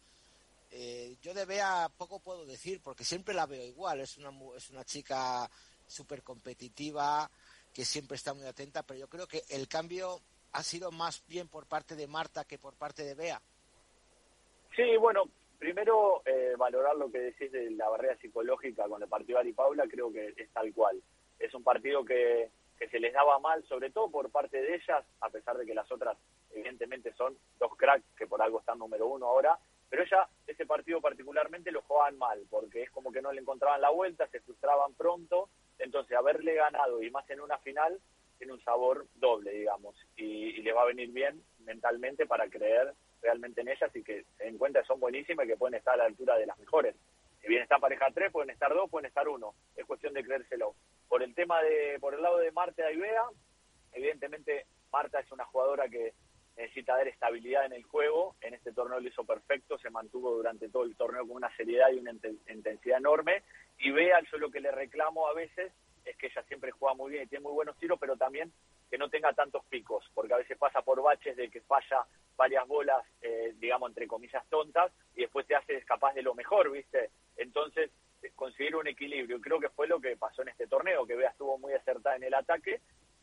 Eh, yo de Bea poco puedo decir porque siempre la veo igual, es una, es una chica súper competitiva, que siempre está muy atenta, pero yo creo que el cambio ha sido más bien por parte de Marta que por parte de Bea. Sí, bueno, primero eh, valorar lo que decís de la barrera psicológica con el partido de Ari Paula, creo que es tal cual. Es un partido que que se les daba mal, sobre todo por parte de ellas, a pesar de que las otras evidentemente son dos cracks que por algo están número uno ahora, pero ella ese partido particularmente lo jugaban mal, porque es como que no le encontraban la vuelta, se frustraban pronto, entonces haberle ganado y más en una final tiene un sabor doble, digamos, y, y le va a venir bien mentalmente para creer realmente en ellas y que se den cuenta que son buenísimas y que pueden estar a la altura de las mejores. Si bien está pareja tres, pueden estar dos, pueden estar uno. Es cuestión de creérselo. Por el tema de, por el lado de Marta Bea, evidentemente Marta es una jugadora que necesita dar estabilidad en el juego. En este torneo lo hizo perfecto, se mantuvo durante todo el torneo con una seriedad y una intensidad enorme. Y Bea, yo lo que le reclamo a veces es que ella siempre juega muy bien y tiene muy buenos tiros, pero también que no tenga tantos picos, porque a veces pasa por baches de que falla varias bolas, eh, digamos, entre comillas, tontas, y después te hace capaz de lo mejor, ¿viste? Entonces, conseguir un equilibrio. Creo que fue lo que pasó en este torneo, que Bea estuvo muy acertada en el ataque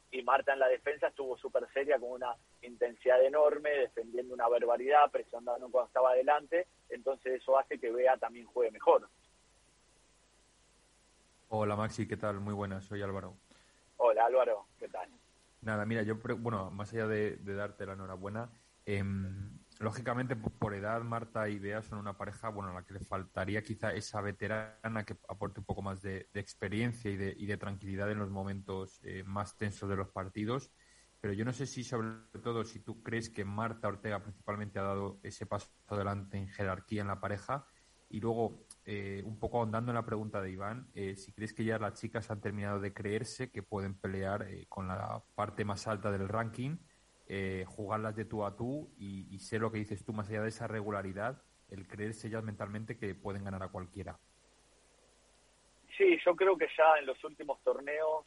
y Marta en la defensa estuvo súper seria con una intensidad enorme, defendiendo una barbaridad, presionando cuando estaba adelante. Entonces, eso hace que Bea también juegue mejor. Hola Maxi, ¿qué tal? Muy buenas, soy Álvaro. Hola Álvaro, ¿qué tal? Nada, mira, yo, bueno, más allá de, darte la enhorabuena, em, lógicamente por edad Marta y Bea son una pareja, bueno, a la que le faltaría quizá esa veterana que aporte un poco más de, experiencia y de, y de, tranquilidad en los momentos eh, más tensos de los partidos. Pero yo no sé si, sobre todo, si tú crees que Marta Ortega principalmente ha dado ese paso adelante en jerarquía en la pareja y luego eh, un poco ahondando en la pregunta de Iván, eh, si crees que ya las chicas han terminado de creerse que pueden pelear eh, con la parte más alta del ranking, jugarlas de tú a tú y, sé lo que dices tú, más allá de esa regularidad, el creerse ya mentalmente que pueden ganar a cualquiera. Sí, yo creo que ya en los últimos torneos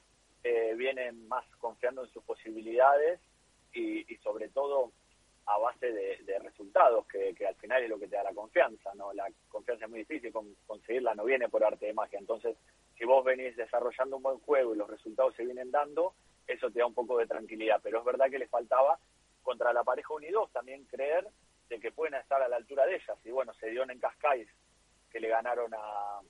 vienen más confiando en sus posibilidades y sobre todo a base de, resultados, que, al final es lo que te da la confianza, ¿no? La confianza es muy difícil conseguirla, no viene por arte de magia. Entonces, si vos venís desarrollando un buen juego y los resultados se vienen dando, eso te da un poco de tranquilidad. Pero es verdad que les faltaba contra la pareja unidos también creer de que pueden estar a la altura de ellas. Y bueno, se dio en Cascais que le ganaron a,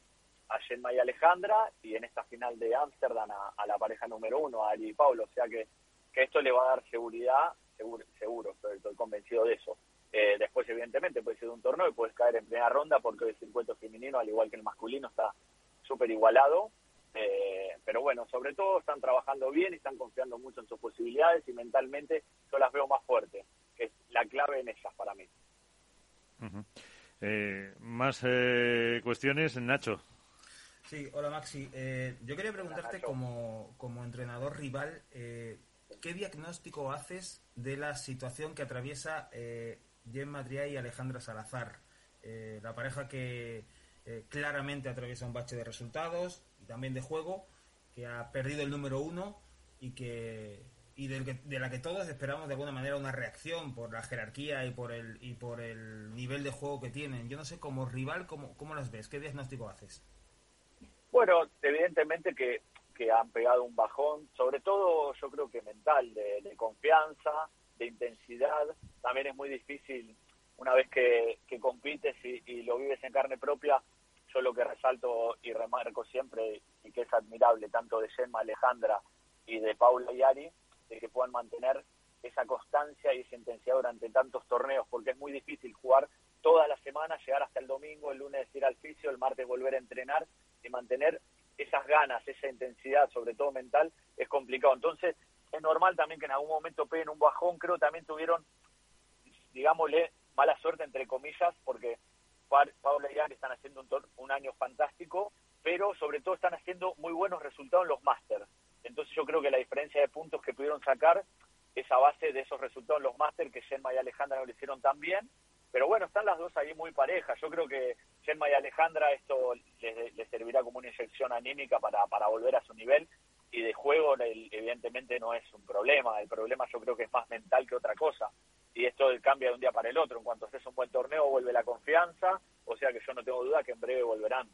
a Gemma y Alejandra y en esta final de Ámsterdam a, a, la pareja número uno, a Ari y Pablo. O sea que, que esto le va a dar seguridad seguro, seguro estoy, convencido de eso. Eh, después, evidentemente, puede ser un torneo y puedes caer en primera ronda porque el circuito femenino, al igual que el masculino, está súper igualado. Eh, pero bueno, sobre todo están trabajando bien y están confiando mucho en sus posibilidades y mentalmente yo las veo más fuertes, que es la clave en ellas para mí. Eh, más cuestiones, Nacho. Sí, hola Maxi. yo quería preguntarte como, como entrenador rival, ¿qué diagnóstico haces de la situación que atraviesa eh, Jen Madriá y Alejandra Salazar? Eh, la pareja que eh, claramente atraviesa un bache de resultados y también de juego, que ha perdido el número uno y que y de la que todos esperamos de alguna manera una reacción por la jerarquía y por el y por el nivel de juego que tienen. Yo no sé como rival cómo, cómo las ves, ¿qué diagnóstico haces? Bueno, evidentemente que que han pegado un bajón, sobre todo yo creo que mental, de, confianza, de intensidad. También es muy difícil una vez que, compites y, lo vives en carne propia. Yo lo que resalto y remarco siempre, y que es admirable tanto de Gemma Alejandra y de Paula y Ari, de que puedan mantener esa constancia y esa intensidad durante tantos torneos, porque es muy difícil jugar toda la semana, llegar hasta el domingo, el lunes ir al fisio, el martes volver a entrenar y mantener esas ganas, sobre todo mental, es complicado. Entonces, es normal también que en algún momento peguen un bajón. Creo también tuvieron, digámosle, mala suerte, entre comillas, porque Paula y Ari están haciendo un, un año fantástico, pero sobre todo están haciendo muy buenos resultados en los másters. Entonces, yo creo que la diferencia de puntos que pudieron sacar es a base de esos resultados en los másters que Shenma y Alejandra no lo hicieron tan bien. Pero bueno, están las dos ahí muy parejas. Yo creo que Gemma y Alejandra esto les, servirá como una inyección anímica para, para volver a su nivel y de juego evidentemente no es un problema, el problema yo creo que es más mental que otra cosa y esto cambia de un día para el otro, en cuanto haces un buen torneo vuelve la confianza, o sea que yo no tengo duda que en breve volverán.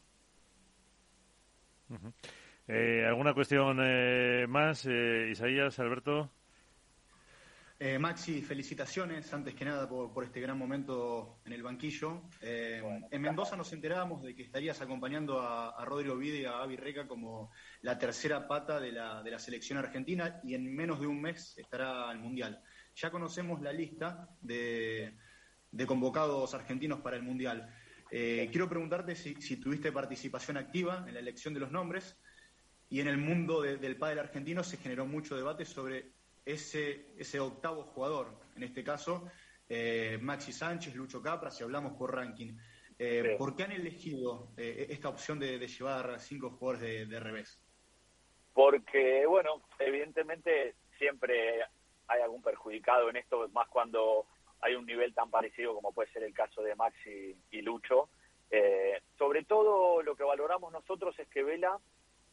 Eh, ¿Alguna cuestión eh, más, eh, Isaías, Alberto? Eh, Maxi, felicitaciones antes que nada por, este gran momento en el banquillo. Eh, en Mendoza nos enterábamos de que estarías acompañando a, Rodrigo Vide y a Avi Reca como la tercera pata de la, de la selección argentina y en menos de un mes estará al Mundial. Ya conocemos la lista de, convocados argentinos para el Mundial. Eh, quiero preguntarte si, tuviste participación activa en la elección de los nombres y en el mundo del pádel argentino se generó mucho debate sobre ese, ese octavo jugador, en este caso, eh, Maxi Sánchez, Lucho Capra, si hablamos por ranking. Eh, ¿Por qué han elegido eh, esta opción de, llevar cinco jugadores de, revés? Porque, bueno, evidentemente siempre hay algún perjudicado en esto, más cuando hay un nivel tan parecido como puede ser el caso de Maxi y Lucho. sobre todo lo que valoramos nosotros es que Vela,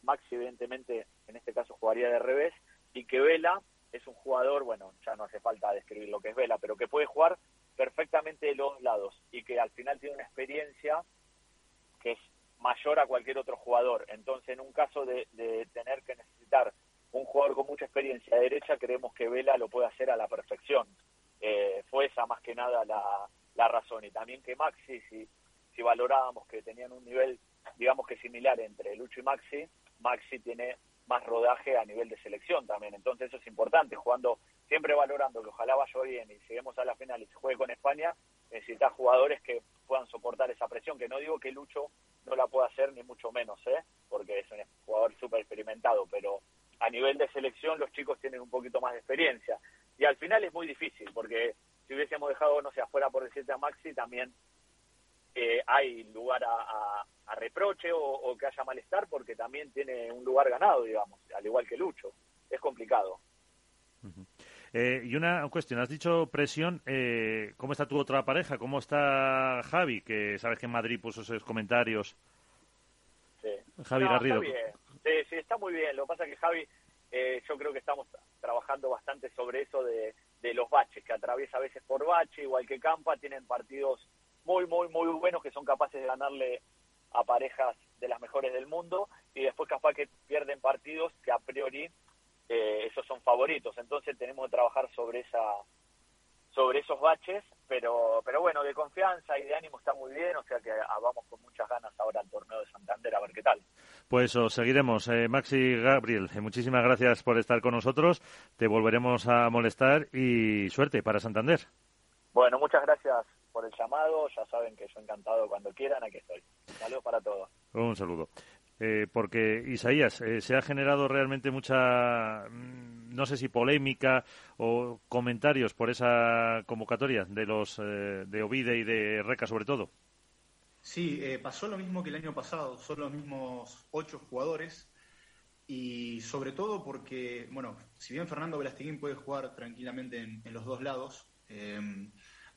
Maxi evidentemente en este caso jugaría de revés, y que Vela es un jugador, bueno, ya no hace falta describir lo que es Vela, pero que puede jugar perfectamente de los lados y que al final tiene una experiencia que es mayor a cualquier otro jugador. Entonces, en un caso de, tener que necesitar un jugador con mucha experiencia de derecha, creemos que Vela lo puede hacer a la perfección. Eh, fue esa más que nada la, la razón. Y también que Maxi, si, si valorábamos que tenían un nivel, digamos que similar entre Lucho y Maxi, Maxi tiene más rodaje a nivel de selección también. Entonces eso es importante, jugando, siempre valorando que ojalá vaya bien y lleguemos a la final y se juegue con España, necesitas jugadores que puedan soportar esa presión, que no digo que Lucho no la pueda hacer ni mucho menos, ¿eh? porque es un jugador súper experimentado, pero a nivel de selección los chicos tienen un poquito más de experiencia. Y al final es muy difícil, porque si hubiésemos dejado, no sé, afuera por decirte a Maxi, también eh, hay lugar a, a, reproche o, que haya malestar porque también tiene un lugar ganado, digamos, al igual que Lucho. Es complicado. Eh, y una cuestión, has dicho presión, eh, ¿cómo está tu otra pareja? ¿Cómo está Javi? Que sabes que en Madrid puso esos comentarios. Sí. Javi Garrido. Sí, sí, está muy bien. Lo que pasa es que Javi, eh, yo creo que estamos trabajando bastante sobre eso de, de los baches, que atraviesa a veces por bache, igual que Campa, tienen partidos muy, muy, muy buenos que son capaces de ganarle a parejas de las mejores del mundo y después capaz que pierden partidos que a priori eh, esos son favoritos. Entonces tenemos que trabajar sobre esa sobre esos baches, pero pero bueno, de confianza y de ánimo está muy bien, o sea que vamos con muchas ganas ahora al torneo de Santander a ver qué tal. Pues os seguiremos. Eh, Maxi Gabriel, eh, muchísimas gracias por estar con nosotros. Te volveremos a molestar y suerte para Santander. Bueno, muchas gracias por el llamado. Ya saben que yo encantado cuando quieran, aquí estoy. Saludos para todos. Un saludo. Eh, porque, Isaías, eh, se ha generado realmente mucha, mm, no sé si polémica o comentarios por esa convocatoria de los eh, de Ovide y de Reca, sobre todo. Sí, pasó lo mismo que el año pasado. Son los mismos ocho jugadores y sobre todo porque, bueno, si bien Fernando Velastiguín puede jugar tranquilamente en, en los dos lados,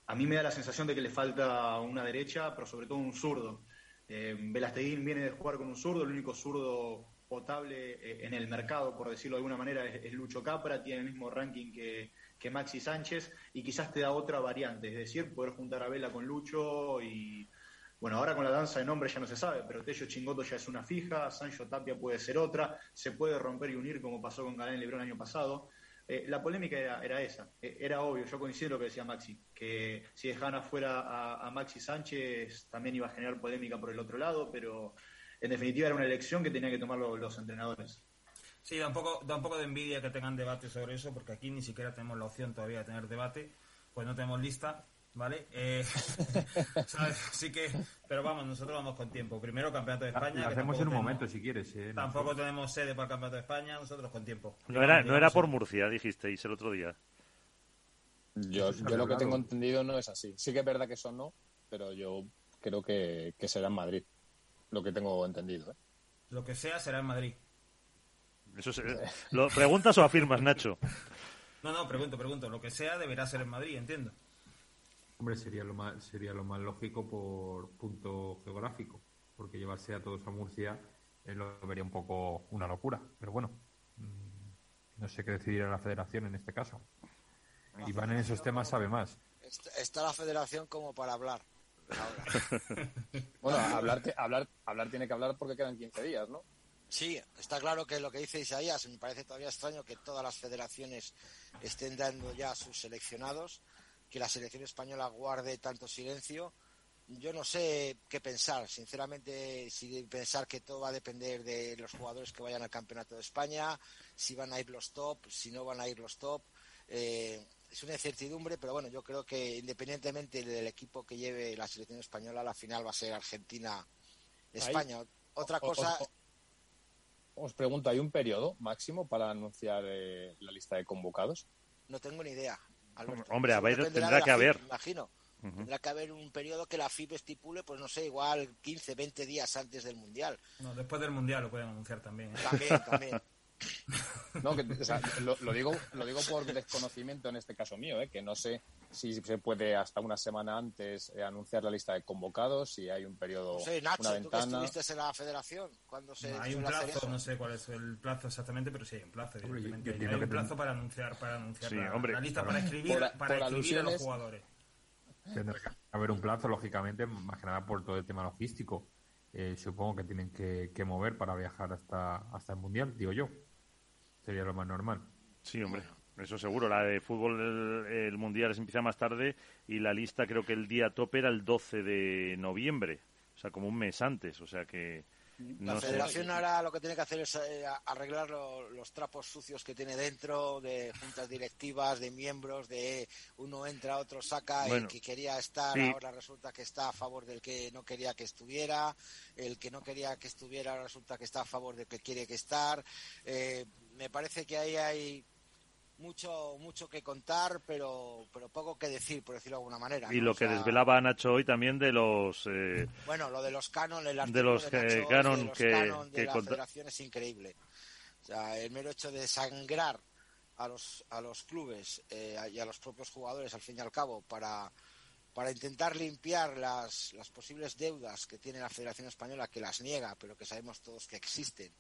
a mí me da la sensación de que le falta una derecha, pero sobre todo un zurdo. Eh, viene de jugar con un zurdo, el único zurdo potable eh, en el mercado, por decirlo de alguna manera, es, Lucho Capra, tiene el mismo ranking que, Maxi Sánchez y quizás te da otra variante, es decir, poder juntar a Vela con Lucho y, bueno, ahora con la danza de nombre ya no se sabe, pero Tello Chingoto ya es una fija, Sancho Tapia puede ser otra, se puede romper y unir como pasó con Galán Lebrón el año pasado. Eh, la polémica era, esa, eh, era obvio, yo coincido con lo que decía Maxi, que si dejaban afuera a, Maxi Sánchez también iba a generar polémica por el otro lado, pero en definitiva era una elección que tenían que tomar los, entrenadores. Sí, da un, poco, da un poco de envidia que tengan debate sobre eso, porque aquí ni siquiera tenemos la opción todavía de tener debate, pues no tenemos lista, ¿vale? Eh, Así que, pero vamos, nosotros vamos con tiempo. Primero Campeonato de España. Lo hacemos en un momento, si quieres. Eh, tampoco tenemos sede para el Campeonato de España, nosotros con tiempo. No era, no era por Murcia, dijisteis el otro día. Yo, yo lo que tengo entendido no es así. Sí que es verdad que eso no, pero yo creo que, será en Madrid. Lo que tengo entendido. ¿eh? Lo que sea será en Madrid. Eso ¿Lo preguntas o afirmas, Nacho? No, no, pregunto, pregunto. Lo que sea deberá ser en Madrid, entiendo. Hombre, sería lo más, sería lo más lógico por punto geográfico, porque llevarse a todos a Murcia eh, lo vería un poco una locura. Pero bueno, mm, no sé qué decidirá la federación en este caso. Y van en esos temas sabe más. Está la federación como para hablar. bueno, hablar, hablar, hablar tiene que hablar porque quedan 15 días, ¿no? Sí, está claro que lo que dice Isaías, me parece todavía extraño que todas las federaciones estén dando ya a sus seleccionados que la selección española guarde tanto silencio. Yo no sé qué pensar, sinceramente, si pensar que todo va a depender de los jugadores que vayan al Campeonato de España, si van a ir los top, si no van a ir los top. Eh, es una incertidumbre, pero bueno, yo creo que independientemente del equipo que lleve la selección española, la final va a ser Argentina-España. Otra cosa. Os, pregunto, ¿hay un periodo máximo para anunciar eh, la lista de convocados? No tengo ni idea. Hombre, a ver, tendrá que haber. imagino. Tendrá que haber un periodo que la FIP estipule, pues no sé, igual 15, 20 días antes del Mundial. No, después del Mundial lo pueden anunciar también. ¿eh? También, también. No, que, lo, digo, lo digo por desconocimiento en este caso mío, ¿eh? que no sé si se puede hasta una semana antes eh, anunciar la lista de convocados, si hay un periodo, no Nacho, una ventana. ¿tú que estuviste en la federación? cuando se hay un plazo, no sé cuál es el plazo exactamente, pero sí hay un plazo. hay un plazo para anunciar, para anunciar la, lista, para escribir, para escribir a los jugadores. Tendrá que haber un plazo, lógicamente, más que nada por todo el tema logístico. Eh, supongo que tienen que, que, mover para viajar hasta, hasta el Mundial, digo yo. Sería lo más normal. Sí, hombre. Eso seguro. La de fútbol, el, Mundial se empieza más tarde y la lista creo que el día tope era el 12 de noviembre. O sea, como un mes antes. O sea que... La federación ahora lo que tiene que hacer es eh, arreglar los trapos sucios que tiene dentro de juntas directivas, de miembros, de uno entra, otro saca, el que quería estar ahora resulta que está a favor del que no quería que estuviera, el que no quería que estuviera resulta que está a favor del que quiere que estar. Eh, me parece que ahí hay mucho mucho que contar, pero pero poco que decir, por decirlo de alguna manera. Y lo que desvelaba Nacho hoy también de los... Eh, bueno, lo de los canon, el de los de canon que, de la federación es increíble. O sea, el mero hecho de sangrar a los, a los clubes eh, y a los propios jugadores, al fin y al cabo, para, para intentar limpiar las, las posibles deudas que tiene la Federación Española, que las niega, pero que sabemos todos que existen,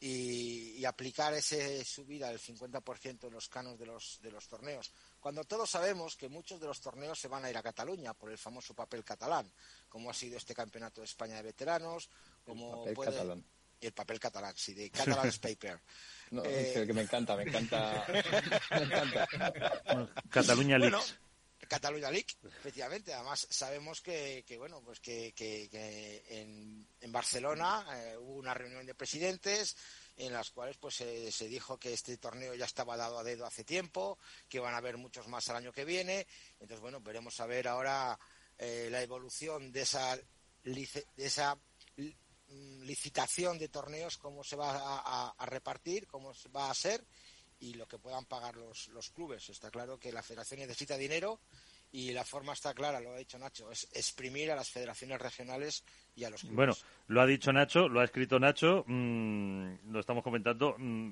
y, aplicar ese subida del 50% en los canos de los, de los torneos, cuando todos sabemos que muchos de los torneos se van a ir a Cataluña por el famoso papel catalán, como ha sido este Campeonato de España de Veteranos, como el papel catalán. Y el papel catalán, sí, de Catalan's Paper. No, eh, que me encanta, me encanta. me encanta. Cataluña Leaks. Cataluña League, efectivamente. Además, sabemos que, bueno, pues que, en, Barcelona eh, hubo una reunión de presidentes en las cuales pues se dijo que este torneo ya estaba dado a dedo hace tiempo, que van a haber muchos más al año que viene. Entonces, bueno, veremos a ver ahora eh, la evolución de esa, mm, licitación de torneos, cómo se va a, a repartir, cómo va a ser y lo que puedan pagar los, los clubes. Está claro que la federación necesita dinero y la forma está clara, lo ha dicho Nacho, es exprimir a las federaciones regionales y a los clubes. Bueno, lo ha dicho Nacho, lo ha escrito Nacho, mm, lo estamos comentando. Mm,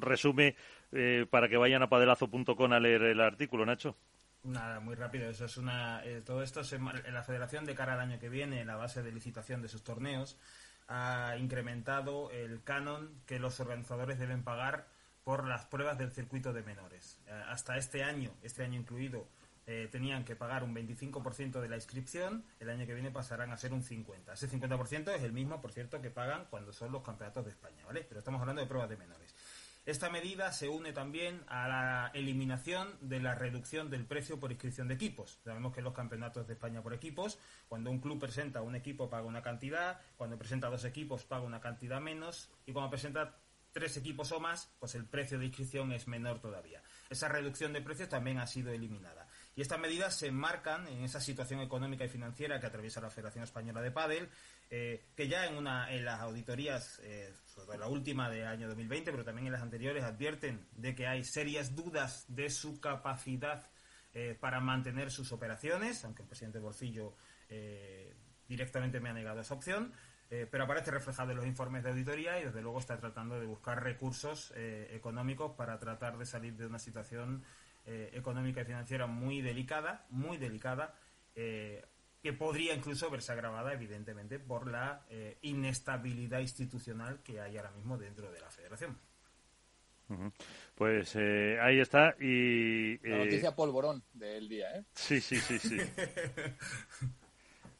resume eh, para que vayan a padelazo.com a leer el artículo, Nacho. Nada, muy rápido. Eso es una. Eh, todo esto se, la Federación de cara al año que viene, en la base de licitación de sus torneos, ha incrementado el canon que los organizadores deben pagar por las pruebas del circuito de menores. Eh, hasta este año, este año incluido, eh, tenían que pagar un 25% de la inscripción, el año que viene pasarán a ser un 50%. Ese 50% es el mismo, por cierto, que pagan cuando son los campeonatos de España, ¿vale? Pero estamos hablando de pruebas de menores. Esta medida se une también a la eliminación de la reducción del precio por inscripción de equipos. Sabemos que los campeonatos de España por equipos, cuando un club presenta un equipo paga una cantidad, cuando presenta dos equipos paga una cantidad menos y cuando presenta tres equipos o más, pues el precio de inscripción es menor todavía. Esa reducción de precios también ha sido eliminada. Y estas medidas se enmarcan en esa situación económica y financiera que atraviesa la Federación Española de Padel, eh, que ya en, una, en las auditorías, eh, sobre la última de año 2020, pero también en las anteriores, advierten de que hay serias dudas de su capacidad eh, para mantener sus operaciones, aunque el presidente Bolsillo directamente me ha negado esa opción. Eh, pero aparece reflejado en los informes de auditoría y desde luego está tratando de buscar recursos eh, económicos para tratar de salir de una situación eh, económica y financiera muy delicada, muy delicada, que podría incluso verse agravada evidentemente por la inestabilidad institucional que hay ahora mismo dentro de la federación. Pues ahí está y... La noticia polvorón del día, ¿eh? Sí, sí, sí, sí.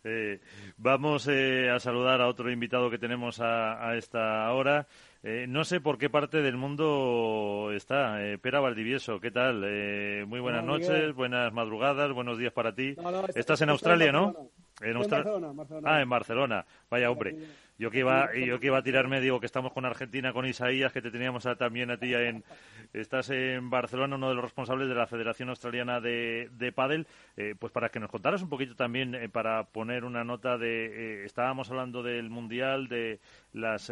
Eh, vamos eh, a saludar a otro invitado que tenemos a, esta hora. Eh, no sé por qué parte del mundo está. Pera Valdivieso, ¿qué tal? muy buenas noches, buenas madrugadas, buenos días para ti. Estás en Australia, ¿no? En, Barcelona, Ah, en Barcelona. Vaya, hombre. Yo que iba, yo que iba a tirarme, digo que estamos con Argentina, con Isaías, que te teníamos también a ti en... Estás en Barcelona, uno de los responsables de la Federación Australiana de, de Padel. Eh, pues para que nos contaras un poquito también, eh, para poner una nota de... Eh, estábamos hablando del Mundial, de las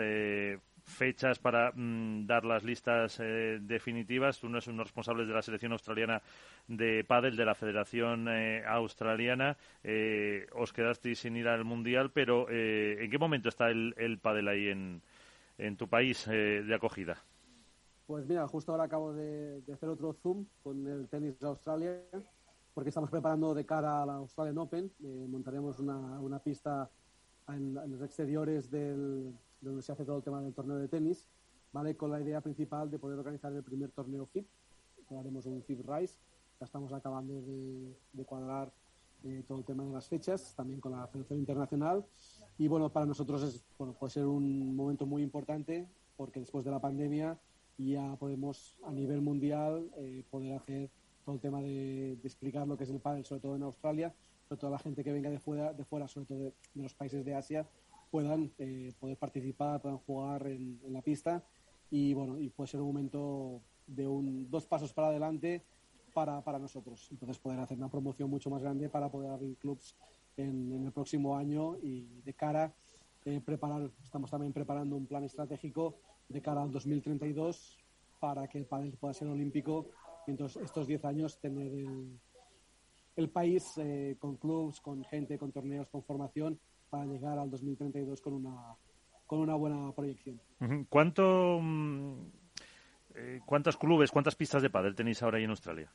fechas para mm, dar las listas eh, definitivas. Tú no eres uno responsable de la selección australiana de pádel de la Federación eh, Australiana. Eh, os quedasteis sin ir al Mundial, pero ¿en qué momento está el, el pádel ahí en, en tu país de acogida? Pues mira, justo ahora acabo de, hacer otro Zoom con el tenis de Australia, porque estamos preparando de cara a la Australian Open. montaremos una, una pista en los exteriores del, donde se hace todo el tema del torneo de tenis, ¿vale? Con la idea principal de poder organizar el primer torneo FIP, haremos un FIP Rise, ya estamos acabando de, cuadrar eh, todo el tema de las fechas, también con la Federación Internacional, y bueno, para nosotros es, bueno, puede ser un momento muy importante, porque después de la pandemia ya podemos a nivel mundial eh, poder hacer todo el tema de, explicar lo que es el pádel, sobre todo en Australia, sobre todo la gente que venga de fuera, de fuera sobre todo de los países de Asia, puedan eh, poder participar, puedan jugar en, la pista y bueno, y puede ser un momento de un, dos pasos para adelante para, para nosotros. Entonces poder hacer una promoción mucho más grande para poder abrir clubs en, el próximo año y de cara eh, preparar, estamos también preparando un plan estratégico de cara al 2032 para que el pádel pueda ser olímpico y entonces estos 10 años tener el, país eh, con clubs, con gente, con torneos, con formación para llegar al 2032 con una, con una buena proyección. ¿Cuánto, mm, eh, ¿Cuántos clubes, cuántas pistas de pádel tenéis ahora ahí en Australia?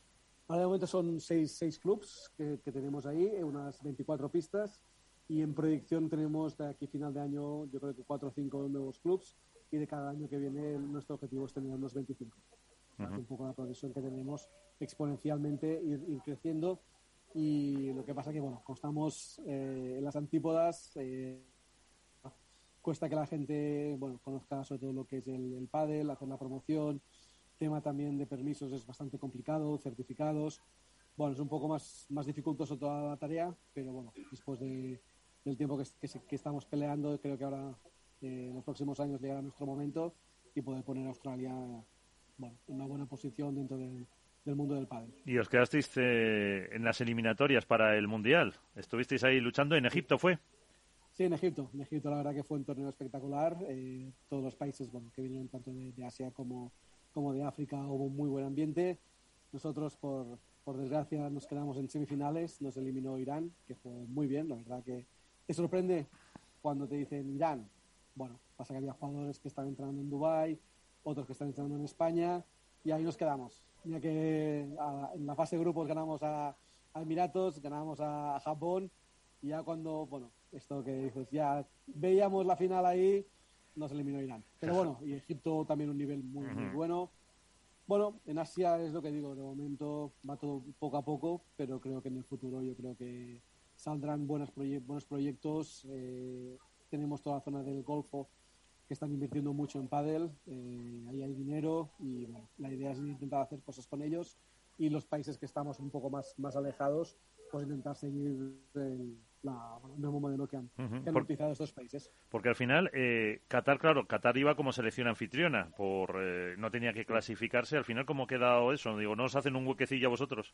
Ahora de momento son seis, seis clubs que, que tenemos ahí, unas 24 pistas y en proyección tenemos de aquí final de año yo creo que cuatro o cinco nuevos clubs y de cada año que viene nuestro objetivo es tener unos 25. Un poco la progresión que tenemos exponencialmente ir, ir, creciendo y lo que pasa que bueno, como estamos eh, en las antípodas eh, cuesta que la gente bueno conozca sobre todo lo que es el, el pádel, hacer la promoción, tema también de permisos es bastante complicado, certificados. Bueno, es un poco más, más dificultoso toda la tarea, pero bueno, después de, del tiempo que, que, estamos peleando, creo que ahora eh, en los próximos años llegará nuestro momento y poder poner a Australia bueno, en una buena posición dentro del, del mundo del pádel. Y os quedasteis eh, en las eliminatorias para el Mundial. Estuvisteis ahí luchando en Egipto, ¿fue? Sí, en Egipto. En Egipto la verdad que fue un torneo espectacular. Eh, todos los países bueno, que vinieron tanto de, de, Asia como, como de África hubo un muy buen ambiente. Nosotros, por, por desgracia, nos quedamos en semifinales. Nos eliminó Irán, que fue muy bien. La verdad que te sorprende cuando te dicen Irán. Bueno, pasa que había jugadores que están entrando en Dubái, otros que están entrando en España, y ahí nos quedamos. Ya que a, en la fase de grupos ganamos a, a Emiratos, ganamos a, a, Japón, y ya cuando, bueno, esto que dices, ya veíamos la final ahí, nos eliminó Irán. Pero bueno, y Egipto también un nivel muy, muy bueno. Bueno, en Asia es lo que digo, de momento va todo poco a poco, pero creo que en el futuro yo creo que saldrán buenos, proye buenos proyectos. Eh, tenemos toda la zona del Golfo que están invirtiendo mucho en pádel, eh, ahí hay dinero y bueno, la idea es intentar hacer cosas con ellos y los países que estamos un poco más, más alejados, pues intentar seguir el, la, el mismo modelo que han, uh -huh. que han utilizado estos países. Porque al final, eh, Qatar, claro, Qatar iba como selección anfitriona, por eh, no tenía que clasificarse. Al final, ¿cómo ha quedado eso? Digo, ¿no os hacen un huequecillo a vosotros?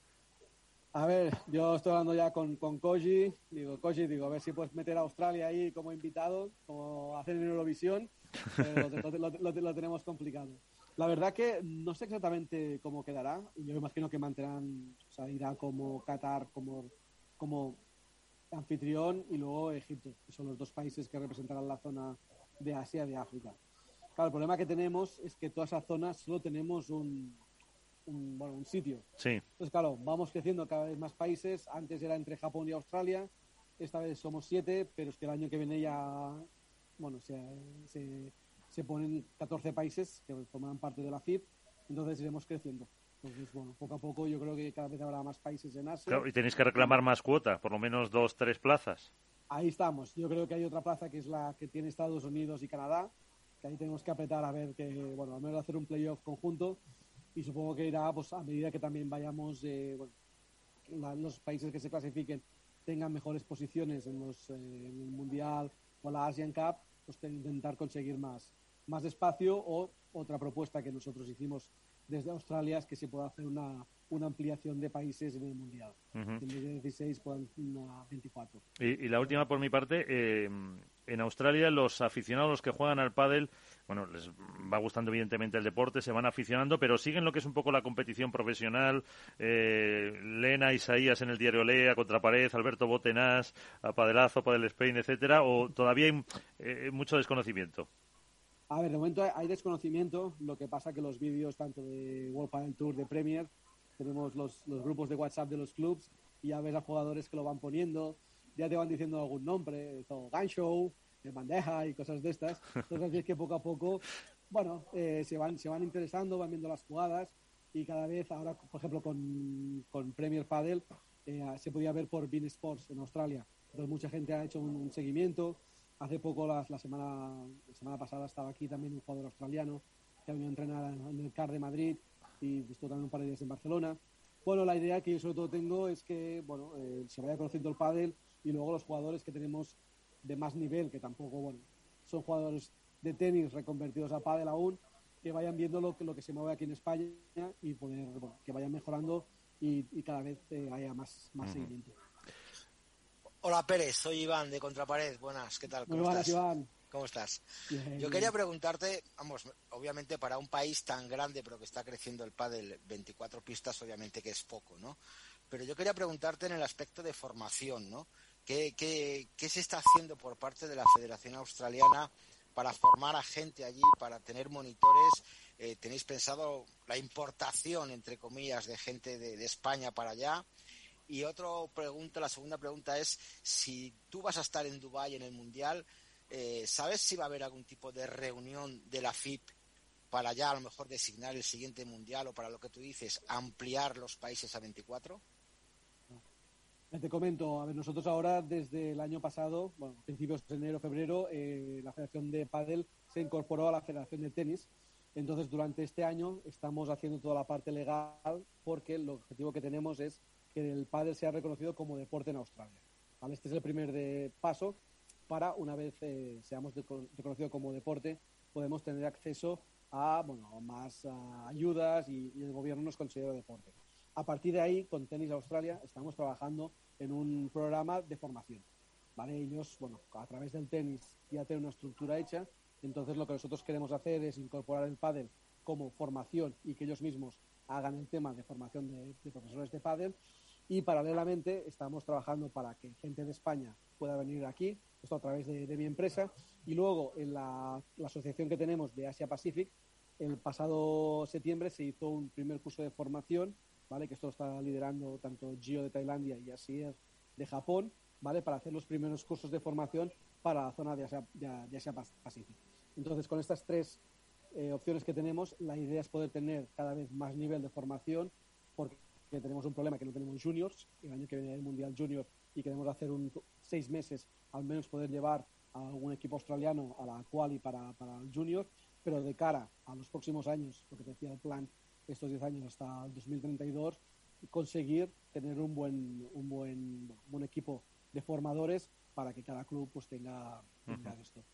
A ver, yo estoy hablando ya con, con Koji. Digo, Koji, digo, a ver si puedes meter a Australia ahí como invitado, como hacen en Eurovisión. Lo, lo, lo, lo, tenemos complicado. La verdad que no sé exactamente cómo quedará. Yo imagino que mantendrán, o sea, irá como Qatar, como, como anfitrión y luego Egipto, que son los dos países que representarán la zona de Asia y de África. Claro, el problema que tenemos es que toda esa zona solo tenemos un, un, bueno, un sitio. Sí. Entonces, claro, vamos creciendo cada vez más países. Antes era entre Japón y Australia. Esta vez somos siete, pero es que el año que viene ya, bueno, se, se, se ponen 14 países que forman parte de la FIP. Entonces iremos creciendo. Entonces, bueno, poco a poco yo creo que cada vez habrá más países en Asia. Claro, y tenéis que reclamar más cuota, por lo menos dos, tres plazas. Ahí estamos. Yo creo que hay otra plaza que es la que tiene Estados Unidos y Canadá, que ahí tenemos que apretar a ver que, bueno, al menos hacer un playoff conjunto y supongo que irá pues a medida que también vayamos, eh, bueno, la, los países que se clasifiquen tengan mejores posiciones en, los, eh, en el Mundial o la Asian Cup, pues intentar conseguir más, más espacio o otra propuesta que nosotros hicimos desde Australia es que se pueda hacer una, una ampliación de países en el Mundial. Uh -huh. En vez de 16, puedan a 24. Y, y, la última por mi parte, eh, en Australia los aficionados los que juegan al pádel, bueno, les va gustando evidentemente el deporte, se van aficionando, pero siguen lo que es un poco la competición profesional. Eh, Lena, Isaías en el diario Lea, Contrapared, Alberto Botenás, a Padelazo, Padel Spain, etcétera, o todavía hay eh, mucho desconocimiento. A ver, de momento hay desconocimiento, lo que pasa que los vídeos tanto de World Padel Tour, de Premier, tenemos los, los, grupos de WhatsApp de los clubs y ya ves a jugadores que lo van poniendo, ya te van diciendo algún nombre, Gun Show, de bandeja y cosas de estas. Entonces es que poco a poco, bueno, eh, se, van, se van interesando, van viendo las jugadas y cada vez ahora, por ejemplo, con, con Premier Padel, eh, se podía ver por Bean Sports en Australia. Entonces mucha gente ha hecho un, un seguimiento, Hace poco, la, la, semana, la semana pasada, estaba aquí también un jugador australiano que ha venido a entrenar en el CAR de Madrid y estuvo también un par de días en Barcelona. Bueno, la idea que yo sobre todo tengo es que bueno, eh, se vaya conociendo el pádel y luego los jugadores que tenemos de más nivel, que tampoco, bueno, son jugadores de tenis reconvertidos a pádel aún, que vayan viendo lo que, lo que se mueve aquí en España y poder, bueno, que vayan mejorando y, y cada vez eh, haya más, más uh -huh. seguimiento. Hola Pérez, soy Iván de Contrapared. Buenas, ¿qué tal? ¿Cómo Muy buenas, estás? Iván. ¿Cómo estás? Bien, Yo quería preguntarte, vamos, obviamente para un país tan grande pero que está creciendo el pádel, 24 pistas obviamente que es poco, ¿no? Pero yo quería preguntarte en el aspecto de formación, ¿no? ¿Qué, qué, se está haciendo por parte de la Federación Australiana para formar a gente allí, para tener monitores? Eh, ¿Tenéis pensado la importación, entre comillas, de gente de, de España para allá? Y otra pregunta, la segunda pregunta es si tú vas a estar en Dubái en el Mundial, eh, ¿sabes si va a haber algún tipo de reunión de la FIP para ya a lo mejor designar el siguiente Mundial o para lo que tú dices, ampliar los países a 24? Eh, Te comento, a ver, nosotros ahora desde el año pasado, bueno, principios de enero, febrero, eh, la Federación de Padel se incorporó a la Federación de Tenis. Entonces, durante este año estamos haciendo toda la parte legal porque el objetivo que tenemos es que el pádel sea reconocido como deporte en Australia. ¿vale? Este es el primer de paso para, una vez eh, seamos de- reconocido como deporte, podemos tener acceso a bueno, más ah, ayudas y, y el gobierno nos considera deporte. A partir de ahí, con Tenis Australia, estamos trabajando en un programa de formación. ¿vale? Ellos, bueno, a través del tenis ya tienen una estructura hecha, entonces lo que nosotros queremos hacer es incorporar el pádel como formación y que ellos mismos hagan el tema de formación de, de profesores de pádel y paralelamente estamos trabajando para que gente de España pueda venir aquí, esto a través de, de mi empresa, y luego en la, la asociación que tenemos de Asia Pacific, el pasado septiembre se hizo un primer curso de formación, ¿vale? que esto está liderando tanto Gio de Tailandia y Asier de Japón, ¿vale? para hacer los primeros cursos de formación para la zona de Asia, de, Asia Pacific. Entonces, con estas tres eh, opciones que tenemos, la idea es poder tener cada vez más nivel de formación, porque tenemos un problema que no tenemos juniors, el año que viene el Mundial Junior y queremos hacer un seis meses, al menos poder llevar a algún equipo australiano a la quali para, para el Junior, pero de cara a los próximos años, lo que decía el plan, estos 10 años hasta el 2032, conseguir tener un buen, un buen, buen equipo de formadores para que cada club pues tenga, tenga Ujú. esto.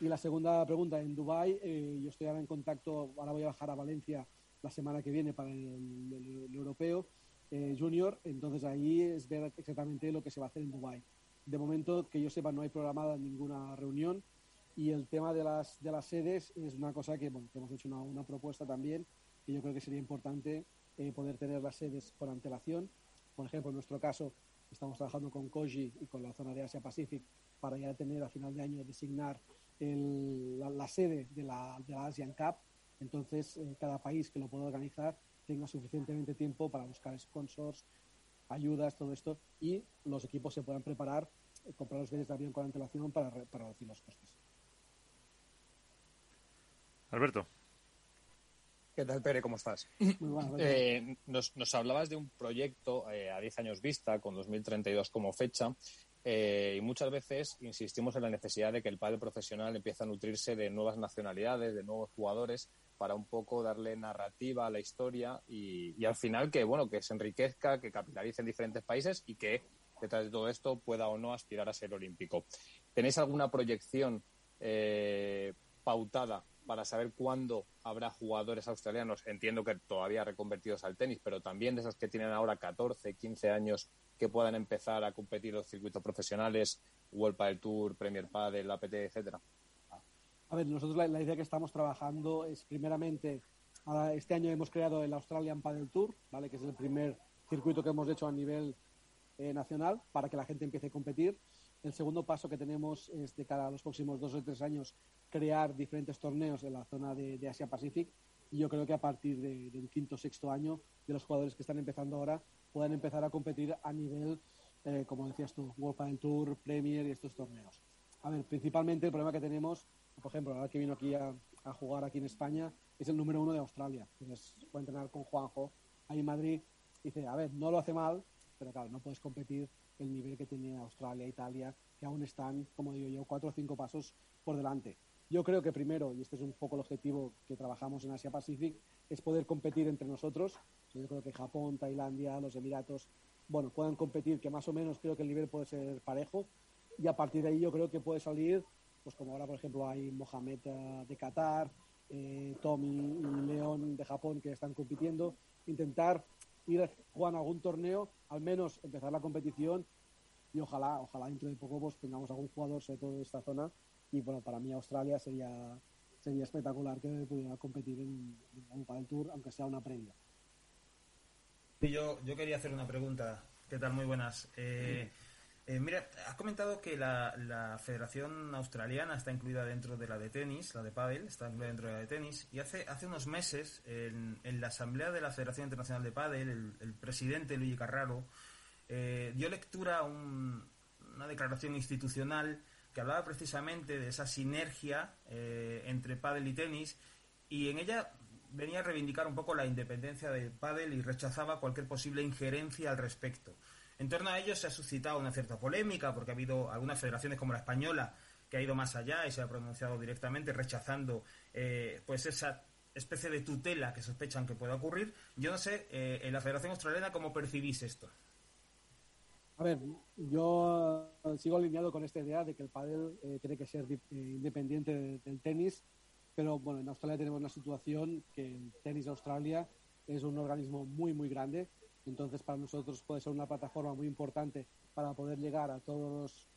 Y la segunda pregunta, en Dubai eh, yo estoy ahora en contacto, ahora voy a bajar a Valencia la semana que viene para el, el- el europeo eh, junior, entonces ahí es ver exactamente lo que se va a hacer en Dubai. De momento, que yo sepa, no hay programada ninguna reunión y el tema de las, de las sedes es una cosa que, bueno, que hemos hecho una, una propuesta también que yo creo que sería importante eh, poder tener las sedes con antelación. Por ejemplo, en nuestro caso, estamos trabajando con Koji y con la zona de Asia Pacific para ya tener a final de año designar el- la, sede de la, de la Asian Cup. Entonces, eh, cada país que lo pueda organizar tenga suficientemente tiempo para buscar sponsors, ayudas, todo esto, y los equipos se puedan preparar, eh, comprar los billetes de avión con antelación para, para reducir los costes. Alberto. ¿Qué tal, Pere? ¿Cómo estás? Muy bueno. Eh, nos, nos hablabas de un proyecto eh, a 10 años vista, con 2032 como fecha, eh, y muchas veces insistimos en la necesidad de que el padre profesional empiece a nutrirse de nuevas nacionalidades, de nuevos jugadores, para un poco darle narrativa a la historia y, y al final que, bueno, que se enriquezca, que capitalice en diferentes países y que detrás de todo esto pueda o no aspirar a ser olímpico. ¿Tenéis alguna proyección eh, pautada para saber cuándo habrá jugadores australianos, entiendo que todavía reconvertidos al tenis, pero también de esos que tienen ahora 14, 15 años que puedan empezar a competir los circuitos profesionales, World Padel Tour, Premier Padel, APT, etcétera. A ver, nosotros la, idea que estamos trabajando es primeramente, este año hemos creado el Australian Padel Tour, ¿vale? que es el primer circuito que hemos hecho a nivel eh, nacional para que la gente empiece a competir. El segundo paso que tenemos es de cara a los próximos dos o tres años crear diferentes torneos en la zona de, de Asia Pacific y yo creo que a partir de- del quinto o sexto año de los jugadores que están empezando ahora puedan empezar a competir a nivel, eh, como decías tú, World Padel Tour, Premier y estos torneos. A ver, principalmente el problema que tenemos, por ejemplo, ahora que vino aquí a, jugar aquí en España, es el número uno de Australia. Entonces, a entrenar con Juanjo ahí en Madrid. Dice, a ver, no lo hace mal, pero claro, no puedes competir el nivel que tiene Australia, Italia, que aún están, como digo yo, cuatro o cinco pasos por delante. Yo creo que primero, y este es un poco el objetivo que trabajamos en Asia Pacific, es poder competir entre nosotros. Yo creo que Japón, Tailandia, los Emiratos, bueno, puedan competir, que más o menos creo que el nivel puede ser parejo. Y a partir de ahí yo creo que puede salir, pues como ahora por ejemplo hay Mohamed eh, de Qatar, eh, Tommy y León de Japón que están compitiendo, intentar ir jugar algún torneo, al menos empezar la competición y ojalá, ojalá dentro de poco pues tengamos algún jugador, sobre todo de esta zona, y bueno, para mí Australia sería, sería espectacular que pudiera competir en, en el Tour, aunque sea una previa. Sí, yo, yo quería hacer una pregunta. ¿Qué tal? Muy buenas. Eh, eh, mira, has comentado que la, la, Federación Australiana está incluida dentro de la de tenis, la de pádel, está incluida dentro de la de tenis, y hace, hace unos meses, en, en la Asamblea de la Federación Internacional de Pádel, el, presidente Luigi Carraro eh, dio lectura a un, una declaración institucional que hablaba precisamente de esa sinergia eh, entre pádel y tenis, y en ella venía a reivindicar un poco la independencia del pádel y rechazaba cualquier posible injerencia al respecto. En torno a ello se ha suscitado una cierta polémica porque ha habido algunas federaciones como la española que ha ido más allá y se ha pronunciado directamente rechazando eh, pues esa especie de tutela que sospechan que pueda ocurrir. Yo no sé, eh, en la Federación Australiana, ¿cómo percibís esto? A ver, yo sigo alineado con esta idea de que el pádel eh, tiene que ser eh, independiente de, del tenis, pero bueno, en Australia tenemos una situación que el tenis de Australia es un organismo muy, muy grande entonces, para nosotros puede ser una plataforma muy importante para poder llegar a, todos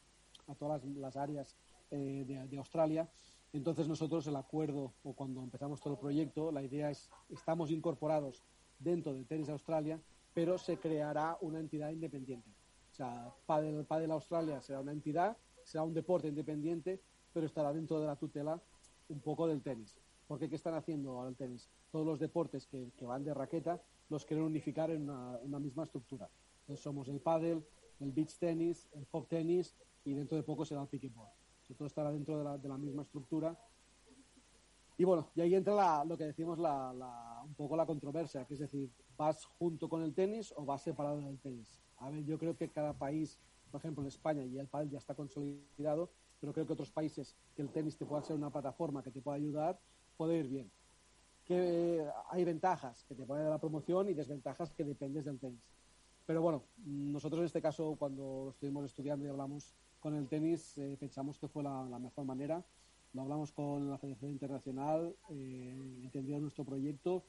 a todas las, áreas eh, de, Australia. Entonces, nosotros el acuerdo o cuando empezamos todo el proyecto, la idea es, estamos incorporados dentro de Tenis Australia, pero se creará una entidad independiente. O sea, Padel, Padel Australia será una entidad, será un deporte independiente, pero estará dentro de la tutela un poco del tenis. Porque ¿qué están haciendo ahora el tenis? Todos los deportes que van de raqueta los quieren unificar en una, misma estructura. Entonces somos el paddle, el beach tennis, el pop tennis y dentro de poco será el pickleball. Todo estará dentro de la, de la, misma estructura. Y bueno, y ahí entra lo que decimos la, un poco la controversia, que es decir, ¿vas junto con el tenis o vas separado del tenis? A ver, yo creo que cada país, por ejemplo en España y el pádel ya está consolidado, pero creo que otros países que el tenis te pueda ser una plataforma que te pueda ayudar, puede ir bien que hay ventajas que te ponen de la promoción y desventajas que dependes del tenis. Pero bueno, nosotros en este caso, cuando estuvimos estudiando y hablamos con el tenis, eh, pensamos que fue la, mejor manera. Lo hablamos con la Federación Internacional, eh, entendieron nuestro proyecto.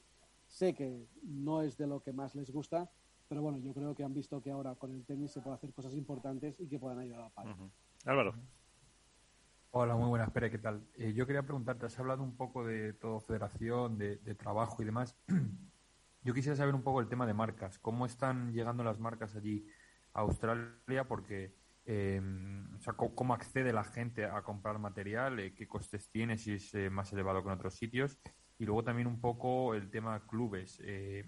Sé que no es de lo que más les gusta, pero bueno, yo creo que han visto que ahora con el tenis se puede hacer cosas importantes y que puedan ayudar a Padre. Álvaro. Hola, muy buenas, Pere, ¿qué tal? Eh, yo quería preguntarte, has hablado un poco de todo federación, de, trabajo y demás. Yo quisiera saber un poco el tema de marcas. ¿Cómo están llegando las marcas allí a Australia? Porque, eh, o sea, ¿cómo, accede la gente a comprar material? Eh, ¿Qué costes tiene? Si es más elevado que en otros sitios. Y luego también un poco el tema clubes.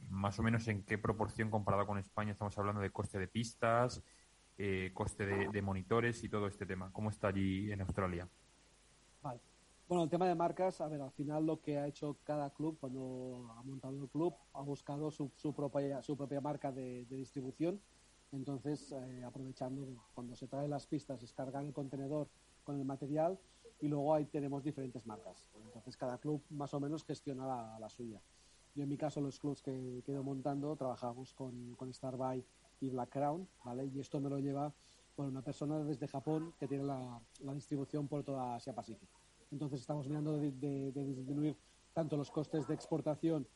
más o menos en qué proporción comparado con España estamos hablando de coste de pistas, eh, coste de, monitores y todo este tema. ¿Cómo está allí en Australia? Bueno, el tema de marcas, a ver, al final lo que ha hecho cada club cuando ha montado el club, ha buscado su, propia, su propia marca de, distribución. Entonces, eh, aprovechando cuando se traen las pistas, es cargar el contenedor con el material y luego ahí tenemos diferentes marcas. Entonces, cada club más o menos gestiona la, suya. Yo, en mi caso, los clubs que, ido montando, trabajamos con, con Starbuy y Black Crown, ¿vale? Y esto me lo lleva por una persona desde Japón que tiene la, distribución por toda Asia Pacífico. Entonces estamos mirando de, disminuir tanto los costes de exportación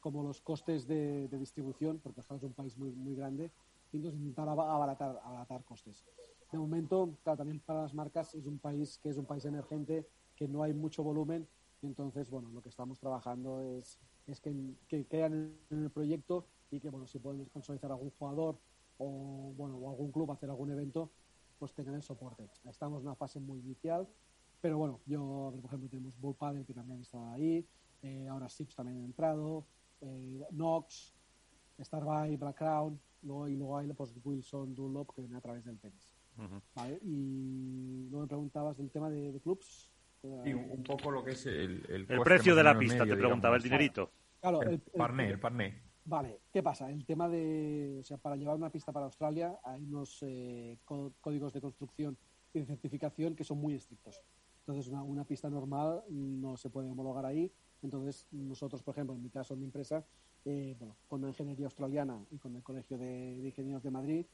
como los costes de, distribución, porque es un país muy, muy grande, y entonces intentar abaratar, abaratar costes. De momento, también para las marcas es un país que es un país emergente, que no hay mucho volumen, y entonces, bueno, lo que estamos trabajando es, es que, que crean en el proyecto y que, bueno, si pueden sponsorizar algún jugador o, bueno, o algún club hacer algún evento, pues tengan el soporte. Estamos en una fase muy inicial, pero bueno, yo, por ejemplo, tenemos Bull Paddle que también está ahí, eh, ahora Sips también ha entrado, eh, Nox, Starbuy, Black Crown, luego, y luego hay pues, Wilson, Dunlop que viene a través del tenis. ¿Vale? Y luego me preguntabas del tema de, clubs. Sí, un poco lo que es el, el, precio de la pista, te preguntaba el dinerito. Claro, el, parné, el parné. Vale, ¿qué pasa? El tema de, o sea, para llevar una pista para Australia hay unos eh, códigos de construcción y de certificación que son muy estrictos. Entonces, una, pista normal no se puede homologar ahí. Entonces, nosotros, por ejemplo, en mi caso, en mi empresa, eh, con la ingeniería australiana y con el Colegio de, Ingenieros de Madrid,